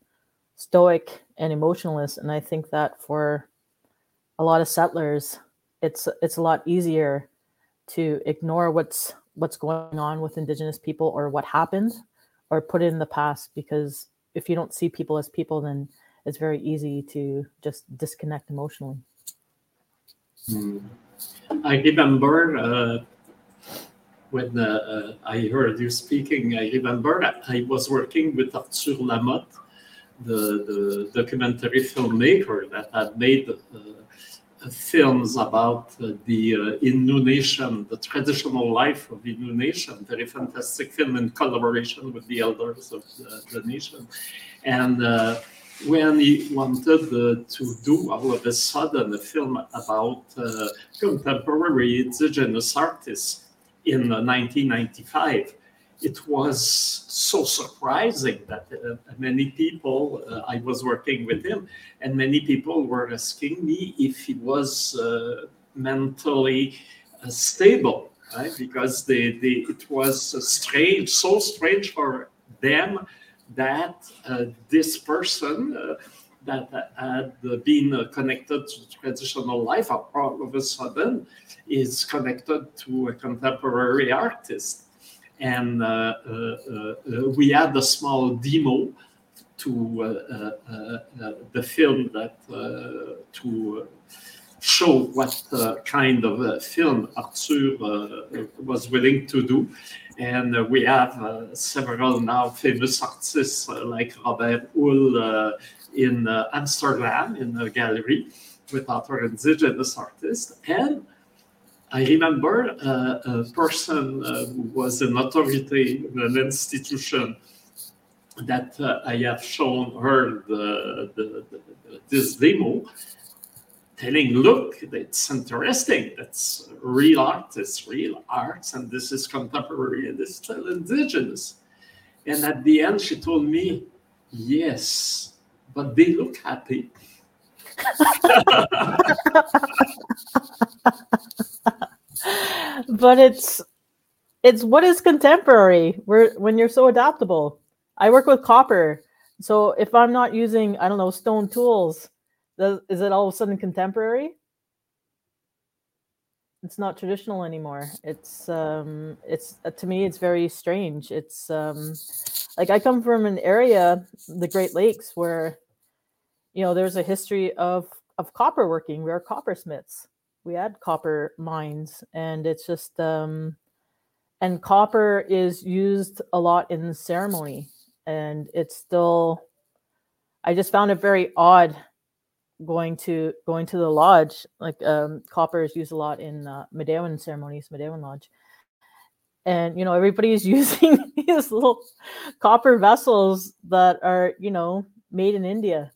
stoic and emotionless, and I think that for a lot of settlers, it's it's a lot easier to ignore what's what's going on with Indigenous people or what happened, or put it in the past because if you don't see people as people, then it's very easy to just disconnect emotionally. Mm. I remember uh, when uh, I heard you speaking, I remember I was working with Arthur Lamothe, the, the documentary filmmaker that had made uh, films about uh, the uh, Innu Nation, the traditional life of the Innu Nation, very fantastic film in collaboration with the elders of the, the nation. And uh, when he wanted uh, to do all of a sudden a film about uh, contemporary indigenous artists in 1995, it was so surprising that uh, many people, uh, I was working with him, and many people were asking me if he was uh, mentally uh, stable, right? Because they, they, it was strange, so strange for them that uh, this person uh, that had been connected to traditional life all of a sudden is connected to a contemporary artist and uh, uh, uh, we had a small demo to the film that to show what kind of film Arthur was willing to do. And uh, we have uh, several now famous artists uh, like Robert Houle in Amsterdam in a gallery with other indigenous artists. And I remember uh, a person uh, who was an authority in an institution that uh, I have shown her the, the, the, this demo, telling, look, it's interesting. That's real art, it's real art, and this is contemporary and it's still indigenous. And at the end, she told me, yes, but they look happy. but it's it's what is contemporary. Where when you're so adaptable. I work with copper. So if i'm not using i don't know stone tools is it all of a sudden contemporary? It's not traditional anymore. It's um it's uh, to me it's very strange. It's um like i come from an area the great lakes where you know there's a history of of copper working. We are coppersmiths. We had copper mines, and it's just um, and copper is used a lot in ceremony, and it's still. I just found it very odd going to going to the lodge. Like um, copper is used a lot in uh, Medewan ceremonies, Medewan Lodge, and you know everybody's using these little copper vessels that are you know made in India,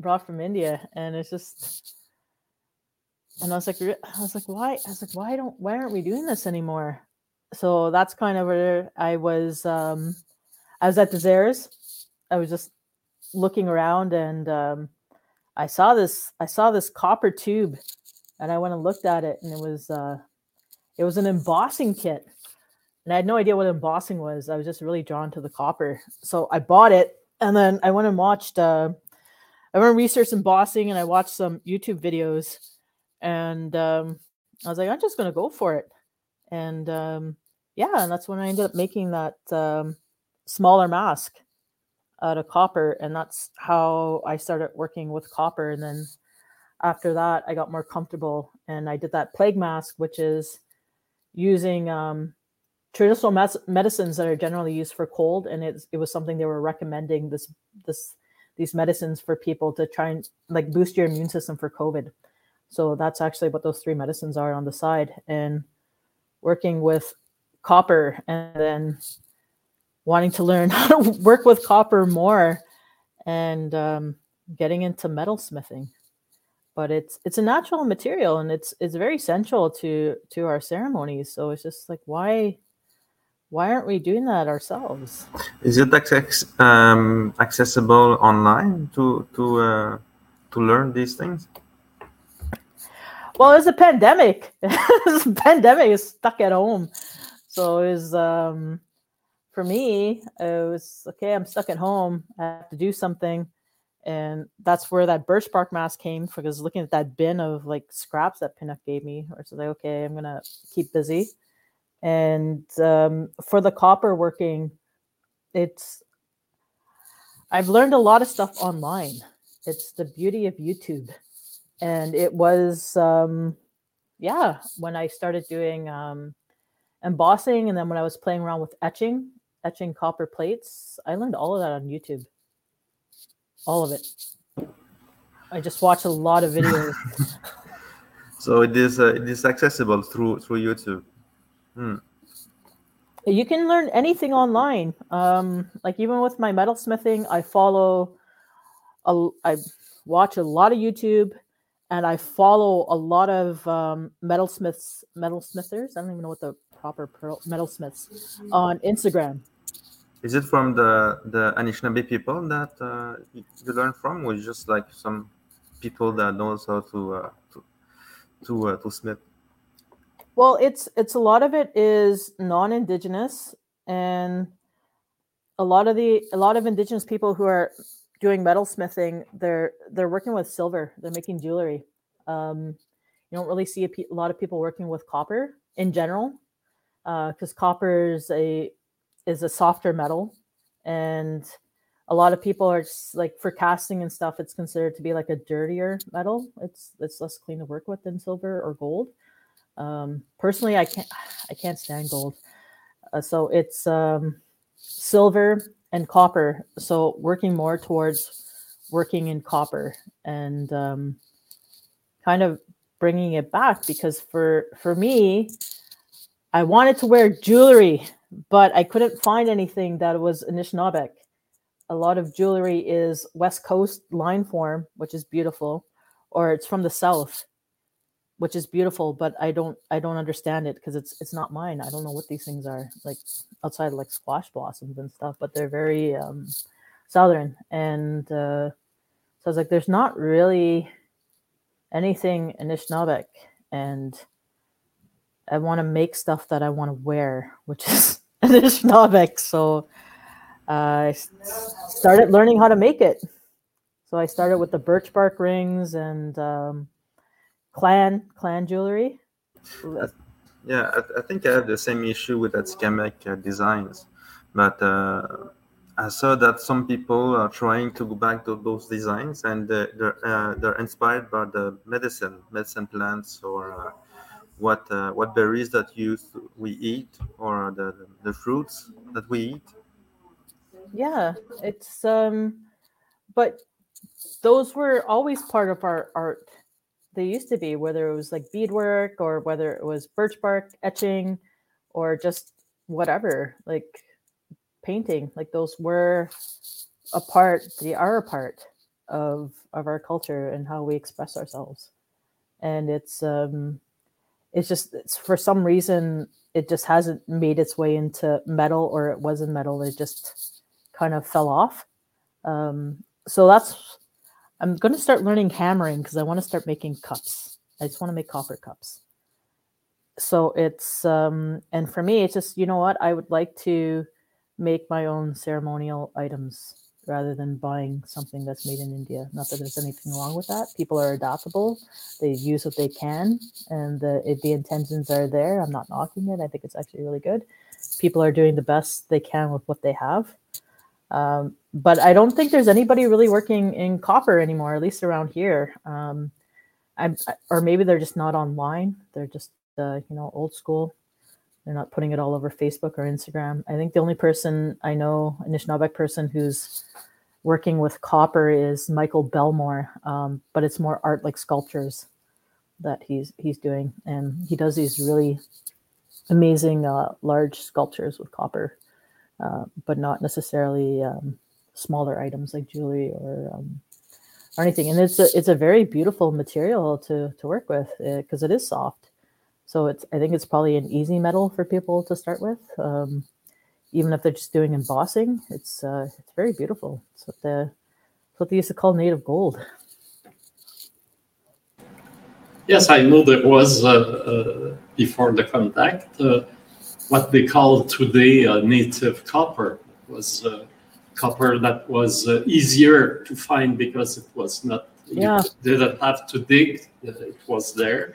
brought from India, and it's just. And I was like, I was like, why? I was like, why don't, why aren't we doing this anymore? So that's kind of where I was. Um, I was at the Zares. I was just looking around, and um, I saw this. I saw this copper tube, and I went and looked at it, and it was, uh, it was an embossing kit, and I had no idea what embossing was. I was just really drawn to the copper, so I bought it and then I went and watched. Uh, I went and researched embossing, and I watched some YouTube videos, and um, I was like, I'm just gonna go for it, and um, yeah, and that's when I ended up making that um, smaller mask out of copper, and that's how I started working with copper, and then after that, I got more comfortable, and I did that plague mask, which is using um, traditional mes- medicines that are generally used for cold and it's, it was something they were recommending this this these medicines for people to try and like boost your immune system for covid so that's actually what those three medicines are on the side and working with copper and then wanting to learn how to work with copper more and um, getting into metal smithing but it's it's a natural material and it's it's very central to to our ceremonies so it's just like why why aren't we doing that ourselves? Is it access, um, accessible online to to uh, to learn these things? Well, it's a pandemic. the pandemic is stuck at home, so it was um, for me. It was okay. I'm stuck at home. I have to do something, and that's where that birch bark mask came because looking at that bin of like scraps that Pinock gave me, I was like, okay, I'm gonna keep busy and um, for the copper working it's i've learned a lot of stuff online it's the beauty of youtube and it was um, yeah when i started doing um, embossing and then when i was playing around with etching etching copper plates i learned all of that on youtube. All of it. I just watched a lot of videos. So it is uh, it is accessible through through youtube. Hmm. You can learn anything online. Um, like even with my metalsmithing, I follow, a, I watch a lot of YouTube, and I follow a lot of um, metalsmiths, metalsmithers. I don't even know what the proper metalsmiths on Instagram. Is it from the the Anishinaabe people that uh, you learn from, or just like some people that knows how to uh, to to, uh, to smith? Well, it's it's a lot of it is non-indigenous, and a lot of the a lot of indigenous people who are doing metal smithing, they're they're working with silver. They're making jewelry. Um, you don't really see a, pe- a lot of people working with copper in general, because uh, copper is a is a softer metal, and a lot of people are just like for casting and stuff. It's considered to be like a dirtier metal. It's it's less clean to work with than silver or gold. Um, personally, I can't I can't stand gold, uh, so it's um, silver and copper. So working more towards working in copper and um, kind of bringing it back because for for me, I wanted to wear jewelry, but I couldn't find anything that was Anishinaabeg. A lot of jewelry is West Coast line form, which is beautiful, or it's from the South which is beautiful but i don't i don't understand it because it's it's not mine. I don't know what these things are like outside like squash blossoms and stuff but they're very um southern. And uh so i was like there's not really anything Anishinaabeg and i want to make stuff that i want to wear which is Anishinaabeg so uh, i started learning how to make it. So i started with the birch bark rings and um clan clan jewelry. Yeah, I, I, think I have the same issue with that Atikamekw uh, designs, but uh, I saw that some people are trying to go back to those designs, and they're uh, they're inspired by the medicine, medicine plants, or uh, what uh, what berries that use we eat, or the the fruits that we eat. Yeah, it's um, but those were always part of our art. They used to be, whether it was like beadwork or whether it was birch bark etching, or just whatever, like painting. Like those were a part. They are a part of of our culture and how we express ourselves. And it's um, it's just it's, for some reason it just hasn't made its way into metal, or it was in metal. It just kind of fell off. Um, so that's I'm going to start learning hammering because I want to start making cups. I just want to make copper cups. So it's um, and for me, it's just you know what I would like to make my own ceremonial items rather than buying something that's made in India. Not that there's anything wrong with that. People are adaptable; they use what they can, and the, if the intentions are there, I'm not knocking it. I think it's actually really good. People are doing the best they can with what they have. Um, but I don't think there's anybody really working in copper anymore, at least around here. Um, I'm, or maybe they're just not online. They're just, uh, you know, old school. They're not putting it all over Facebook or Instagram. I think the only person I know, Anishinaabeg person who's working with copper is Michael Belmore, um, but it's more art like sculptures that he's he's doing, and he does these really amazing uh, large sculptures with copper, uh, but not necessarily um, smaller items like jewelry or um, or anything. And it's a it's a very beautiful material to to work with because uh, it is soft. So it's I think it's probably an easy metal for people to start with. Um, even if they're just doing embossing, it's uh, it's very beautiful. It's what the it's what they used to call native gold. Yes, I know there was uh, uh, before the contact uh, what they call today native copper it was uh, copper that was uh, easier to find because it was not yeah. you didn't have to dig; it was there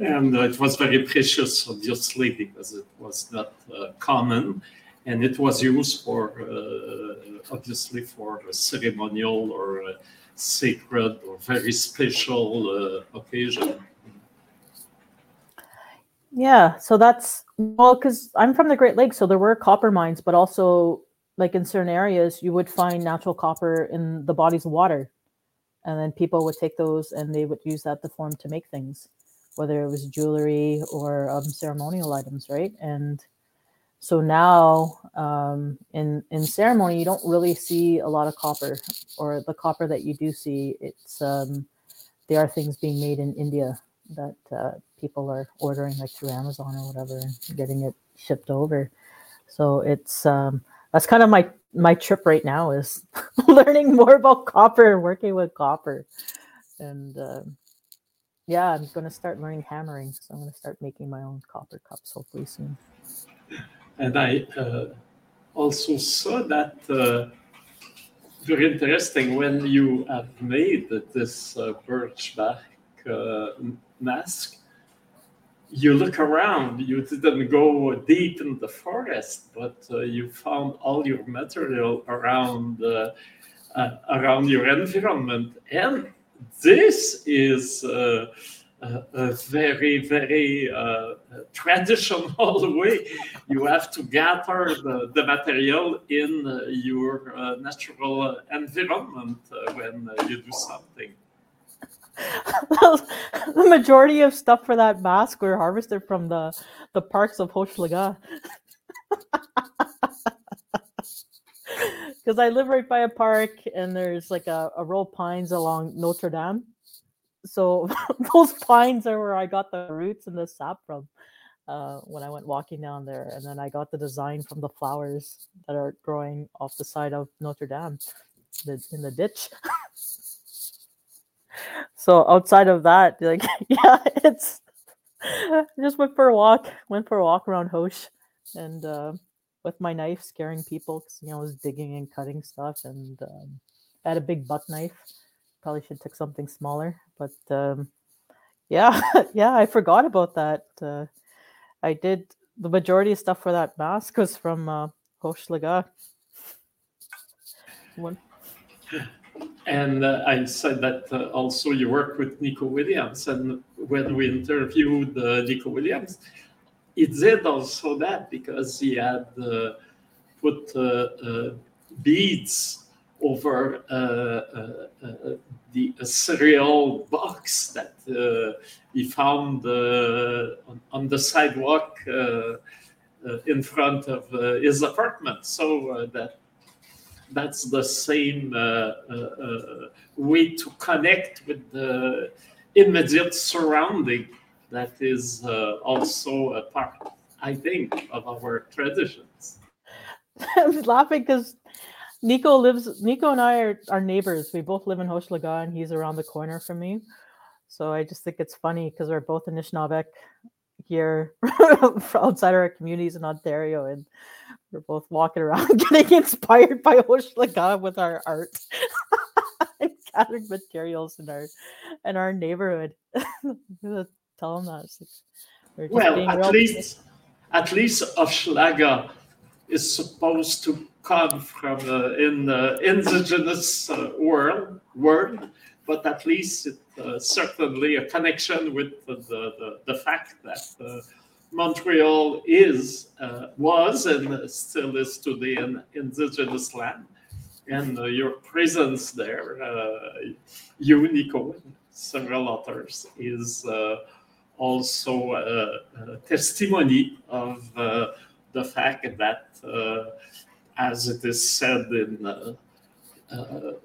and uh, it was very precious, obviously, because it was not uh, common, and it was used for uh, obviously for a ceremonial or a sacred or very special uh, occasion. Yeah, so that's well, because I'm from the Great Lakes, so there were copper mines, but also like in certain areas, you would find natural copper in the bodies of water, and then people would take those and they would use that to form to make things whether it was jewelry or um, ceremonial items, right? And so now um, in in ceremony, you don't really see a lot of copper, or the copper that you do see, it's um, there are things being made in India that uh, people are ordering like through Amazon or whatever and getting it shipped over. So it's um, that's kind of my my trip right now is learning more about copper and working with copper, and um, yeah, I'm going to start learning hammering. So I'm going to start making my own copper cups hopefully soon. And I uh, also saw that uh, very interesting when you have made this uh, birch bark uh, mask. You look around, you didn't go deep in the forest, but uh, you found all your material around uh, around your environment and this is uh, a, a, very, very uh, traditional way. You have to gather the, the material in uh, your uh, natural environment uh, when uh, you do something. the majority of stuff for that mask were harvested from the, the parks of Hochelaga. because I live right by a park and there's like a, a row of pines along Notre Dame. So those pines are where I got the roots and the sap from uh, when I went walking down there. And then I got the design from the flowers that are growing off the side of Notre Dame the, in the ditch. So outside of that, like yeah, it's just went for a walk, went for a walk around Hoche and uh, with my knife, scaring people because you know I was digging and cutting stuff, and um, I had a big buck knife. Probably should take something smaller, but um, yeah, yeah, I forgot about that. Uh, I did the majority of stuff for that mask was from uh, Hochelaga. One. And uh, I said that uh, also you work with Nico Williams. And when we interviewed uh, Nico Williams, he did also that because he had uh, put uh, uh, beads over the cereal box that he found on, on, the sidewalk in front of his apartment. So that that's the same uh, uh, uh, way to connect with the immediate surrounding that is also a part, I think, of our traditions. I was laughing because Nico lives. Nico and I are, are neighbors. We both live in Hochelaga, and he's around the corner from me. So I just think it's funny because we're both Anishinaabeg here outside of our communities in Ontario, and we're both walking around getting inspired by Hochelaga with our art and gathering materials in our in our neighborhood. Tell them that. Like, well, at least at least Hochelaga is supposed to come from uh, in the indigenous uh, world, world, but at least it, uh, certainly a connection with the, the, the fact that uh, Montreal is, uh, was, and still is today an indigenous land. And uh, your presence there, uh, you, Nico, and several others, is uh, also a, a, testimony of uh, the fact that, uh, as it is said in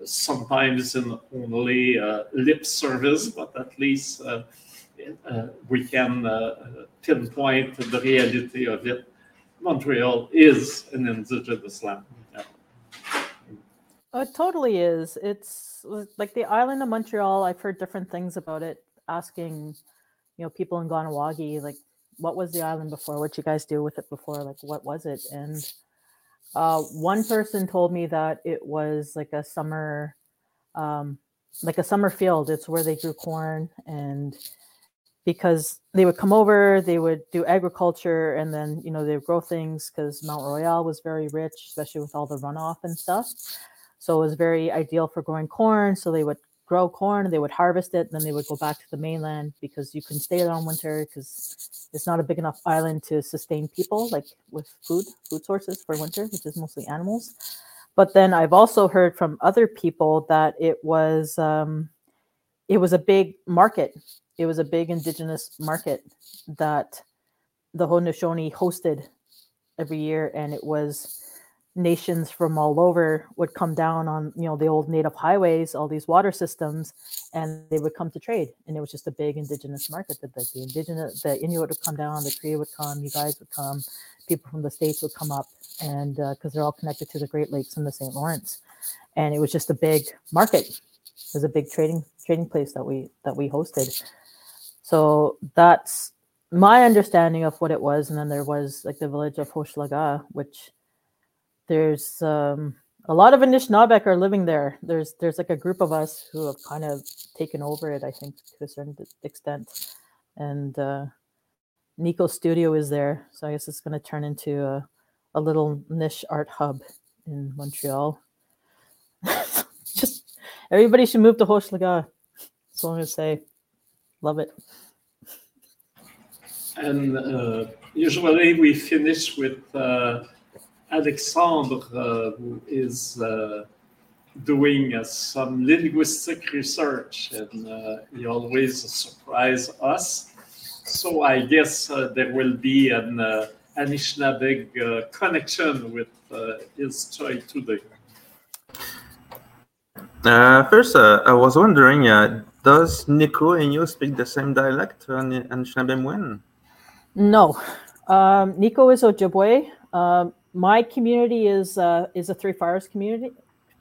sometimes in only lip service, but at least uh, we can uh, pinpoint the reality of it. Montreal is an indigenous land. Yeah. Oh, it totally is. It's like the island of Montreal. I've heard different things about it. Asking, you know, people in Kahnawake, like, what was the island before? What you guys do with it before? Like, what was it? And uh, one person told me that it was like a summer, um, like a summer field. It's where they grew corn and because they would come over, they would do agriculture, and then you know they would grow things because Mount Royal was very rich, especially with all the runoff and stuff. So it was very ideal for growing corn. So they would grow corn, they would harvest it, and then they would go back to the mainland because you couldn't stay there on winter because it's not a big enough island to sustain people like with food, food sources for winter, which is mostly animals. But then I've also heard from other people that it was um, it was a big market it was a big indigenous market that the Haudenosaunee hosted every year, and it was nations from all over would come down on you know the old native highways, all these water systems, and they would come to trade. And it was just a big indigenous market that the, the indigenous, the Inuit would come down, the Cree would come, you guys would come, people from the states would come up, and because uh, they're all connected to the Great Lakes and the St. Lawrence, and it was just a big market. It was a big trading trading place that we that we hosted. So that's my understanding of what it was. And then there was like the village of Hochelaga, which there's um, a lot of Anishinaabeg are living there. There's there's like a group of us who have kind of taken over it, I think, to a certain extent. And uh, Nico Studio is there, so I guess it's going to turn into a, a little niche art hub in Montreal. Just everybody should move to Hochelaga. That's all I'm going to say. Love it. And uh, usually we finish with uh, Alexandre, uh, who is uh, doing uh, some linguistic research, and uh, he always surprises us. So I guess there will be an Anishinaabe connection with his choice today. first, I was wondering does Nico and you speak the same dialect on Anishinaabemowin? No. Um, Nico is Ojibwe. Um, my community is uh, is a Three Fires community.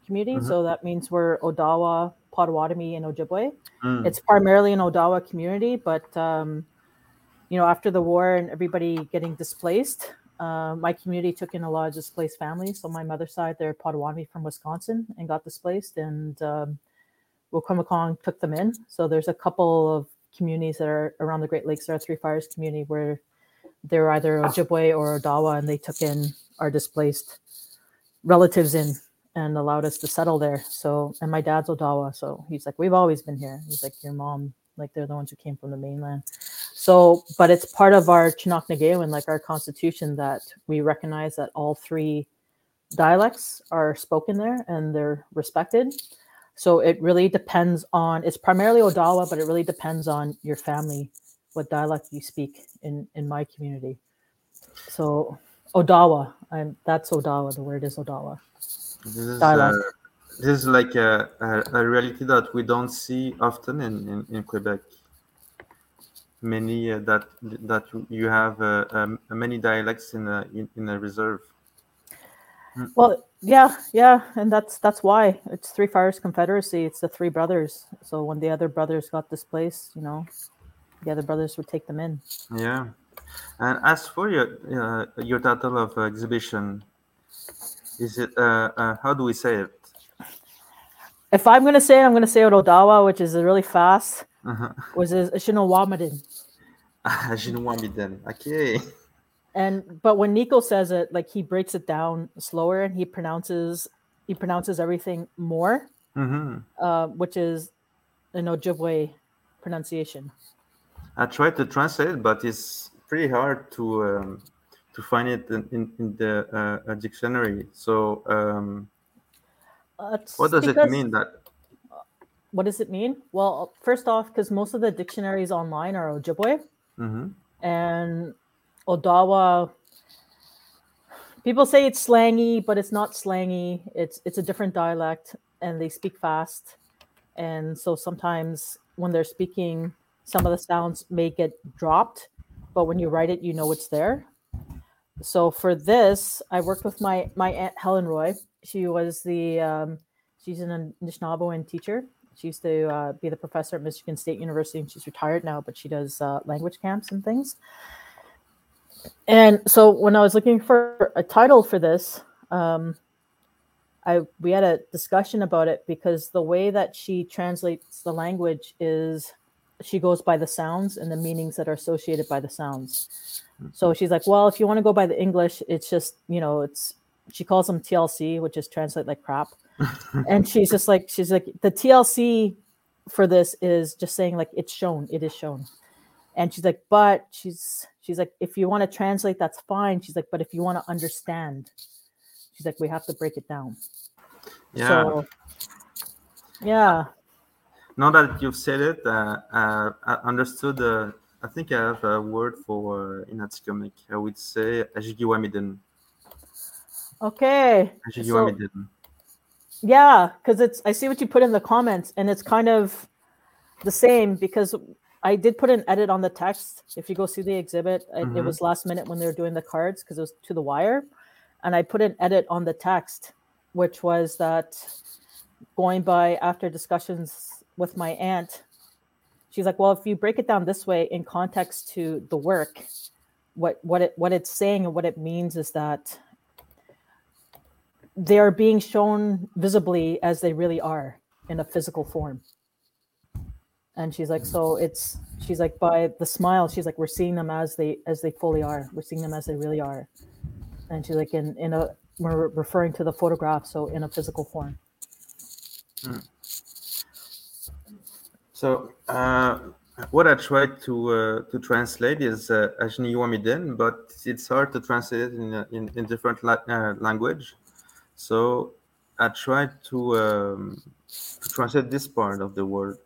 Community, mm-hmm. so that means we're Odawa, Potawatomi, and Ojibwe. Mm. It's primarily an Odawa community, but um, you know, after the war and everybody getting displaced, uh, my community took in a lot of displaced families. So my mother's side, they're Potawatomi from Wisconsin and got displaced, and um, Wiikwemkoong took them in. So there's a couple of communities that are around the Great Lakes. There are Three Fires community where they're either Ojibwe or Odawa, and they took in our displaced relatives in. and allowed us to settle there. So, and my dad's Odawa, so he's like, we've always been here. He's like, your mom, like they're the ones who came from the mainland. So, but it's part of our Chi-Naaknigewin, like our constitution, that we recognize that all three dialects are spoken there and they're respected. So it really depends on. It's primarily Odawa, but it really depends on your family, what dialect you speak in in my community. So Odawa, I'm that's Odawa. The word is Odawa. This is, Dialect. uh, this is like a, a, a reality that we don't see often in, in, in Quebec. Many uh, that that you have uh, um, many dialects in a in, in a reserve. Well, yeah, yeah, and that's that's why it's Three Fires Confederacy. It's the three brothers. So when the other brothers got displaced, you know, the other brothers would take them in. Yeah, and as for your uh, your title of uh, exhibition, is it uh, uh, how do we say it? If I'm gonna say it, I'm gonna say it Odawa, which is really fast, Uh-huh. which is Ishinawamadin. Jinwamiden. Okay. And but when Nico says it, like he breaks it down slower and he pronounces he pronounces everything more, hmm uh, which is an Ojibwe pronunciation. I tried to translate, but it's pretty hard to um, to find it in, in, in the uh, dictionary. So, um, Uh, what does it mean that? What does it mean? Well, first off, because most of the dictionaries online are Ojibwe hmm and Odawa. People say it's slangy, but it's not slangy. It's it's a different dialect, and they speak fast, and so sometimes when they're speaking, some of the sounds may get dropped, but when you write it, you know it's there. So for this, I worked with my my aunt Helen Roy. She was the um, she's an Anishinaabe teacher. She used to uh, be the professor at Michigan State University, and she's retired now, but she does uh, language camps and things. And so when I was looking for a title for this, um, I we had a discussion about it because the way that she translates the language is she goes by the sounds and the meanings that are associated by the sounds. So she's like, well, if you want to go by the English, it's just you know, it's she calls them TLC, which is translate like crap. and she's just like, she's like, the TLC for this is just saying like it's shown, it is shown. And she's like, but she's she's like, if you want to translate, that's fine. She's like, but if you want to understand, she's like, we have to break it down. Yeah. So yeah. now that you've said it, uh, uh, I understood. Uh, I think I have a word for uh, in Atikamekw. I would say Ajigiwamiden. Okay. So, yeah, because it's I see what you put in the comments, and it's kind of the same because I did put an edit on the text. If you go see the exhibit, it, it Mhm. was last minute when they were doing the cards because it was to the wire, and I put an edit on the text, which was that going by after discussions with my aunt, she's like, "Well, if you break it down this way in context to the work, what what it what it's saying and what it means is that." they are being shown visibly as they really are in a physical form. And she's like, so it's she's like by the smile, she's like, we're seeing them as they as they fully are. We're seeing them as they really are. And she's like, in in a we're referring to the photograph, so in a physical form. So uh, what I tried to uh, to translate is uh, Ajniwamiden, but it's hard to translate it in in, in different la- uh, language. So I tried to um, to translate this part of the word.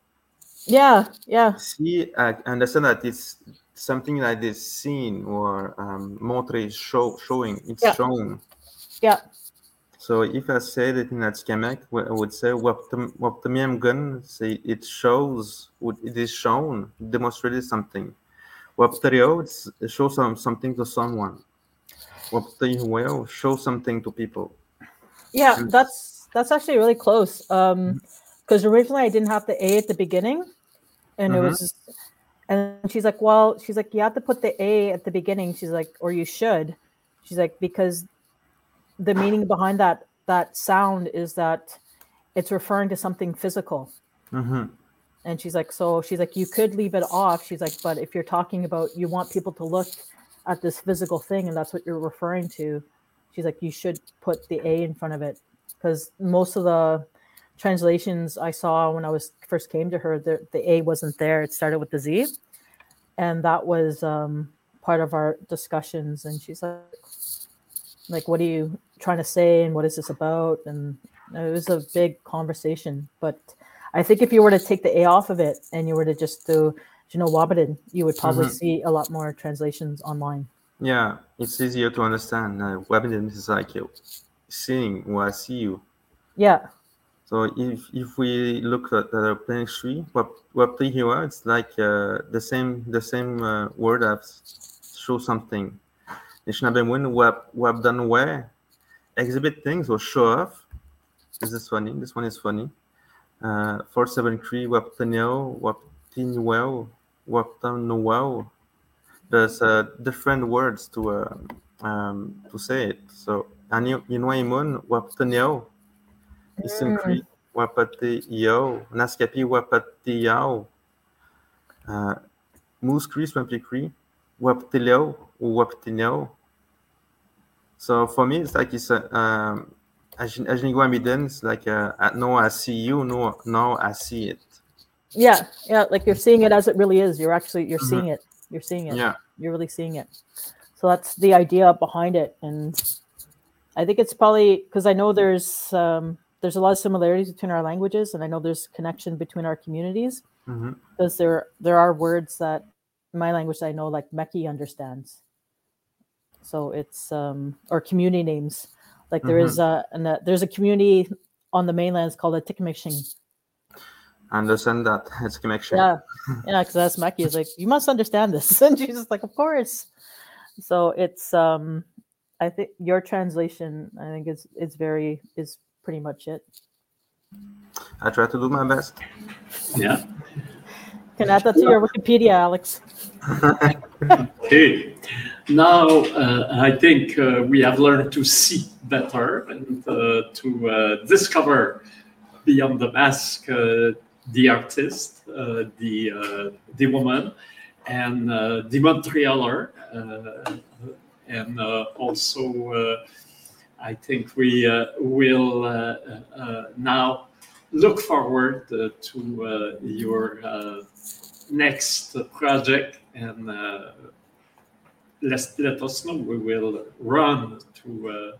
Yeah, yeah, See, I understand that it's something like this seen or um, montré, show, showing. It's Yeah. shown. yeah, So if I said it in Atikamekw, I would say what the Waptamiam gun say it shows would- it is shown, demonstrated something. Waptario it's it shows some something to someone. what Waptayo show something to people. yeah. That's that's actually really close. Um, because originally I didn't have the A at the beginning, and it Mhm. was, and she's like, well, she's like, you have to put the A at the beginning. She's like, or you should. She's like, because the meaning behind that that sound is that it's referring to something physical. hmm And she's like, so she's like, you could leave it off. She's like, but if you're talking about you want people to look at this physical thing and that's what you're referring to, she's like, you should put the A in front of it because most of the translations I saw when I was first came to her, the, the A wasn't there. It started with the Z, and that was um, part of our discussions. And she's like, "Like, what are you trying to say? And what is this about?" And it was a big conversation. But I think if you were to take the A off of it and you were to just do, you know, Wabaden, you would probably Mhm. see a lot more translations online. Yeah, it's easier to understand. Uh, is like seeing or I see you. Yeah, So if if we look at the Plains Cree, what play here, it's like uh, the same the same uh, word that show something. Nishnabemwin web web done where exhibit things or show off. Is this is funny. This one is funny. Uh, four seven three web tenio web well web no well. There's uh, different words to uh, um, to say it. So ani imun web. Wapati Yo, Naskapi Wapati Yao, uh, Swampy Cree, Wapatilio, or Wapatilio. So for me, it's like it's a, um, Ajniguamiden, it's like a, a, no, I see you, no, no, I see it. yeah, yeah. Like you're seeing it as it really is. You're actually you're Mhm. seeing it. You're seeing it. Yeah. You're really seeing it. So that's the idea behind it, and I think it's probably because I know there's um, there's a lot of similarities between our languages, and I know there's connection between our communities because there there are words that my language I know like Meky understands. So it's um or community names. Like there is a and a, there's a community on the mainland it's called Atikameksheng. I understand that. It's connection. Yeah, yeah, because that's Meky is like you must understand this, and she's just like of course. So it's um I think your translation I think is is very is pretty much it. I try to do my best. Yeah. Can add that to your Wikipedia, Alex. Okay. Now, uh, I think uh, we have learned to see better and uh, to uh, discover beyond the mask uh, the artist, uh, the uh, the woman, and uh, the Montrealer, uh, and uh, also uh, I think we uh, will uh, uh, now look forward uh, to uh, your uh, next project and uh, let, let us know. We will run to uh,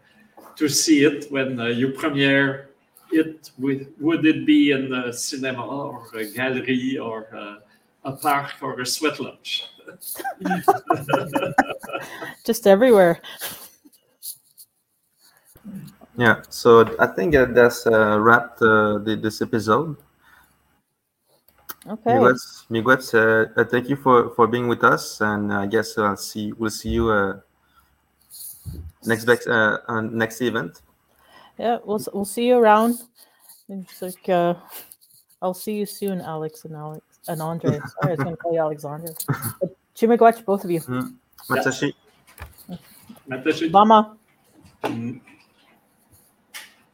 to see it when uh, you premiere it. With, would it be in a cinema or a gallery or uh, a park or a sweat lodge? Just everywhere. Yeah, so I think uh, that's uh, wrapped uh, the, this episode. Okay. Miguels, Miguels, uh, uh, thank you for, for being with us, and I guess I'll see we'll see you uh, next next uh, uh, next event. Yeah, we'll we'll see you around. It's like uh, I'll see you soon, Alex and Alex and Andre. Sorry, I was going to call you Alexander. But Chimigwach, both of you. Matsushi. Natasha? Mama. Mm.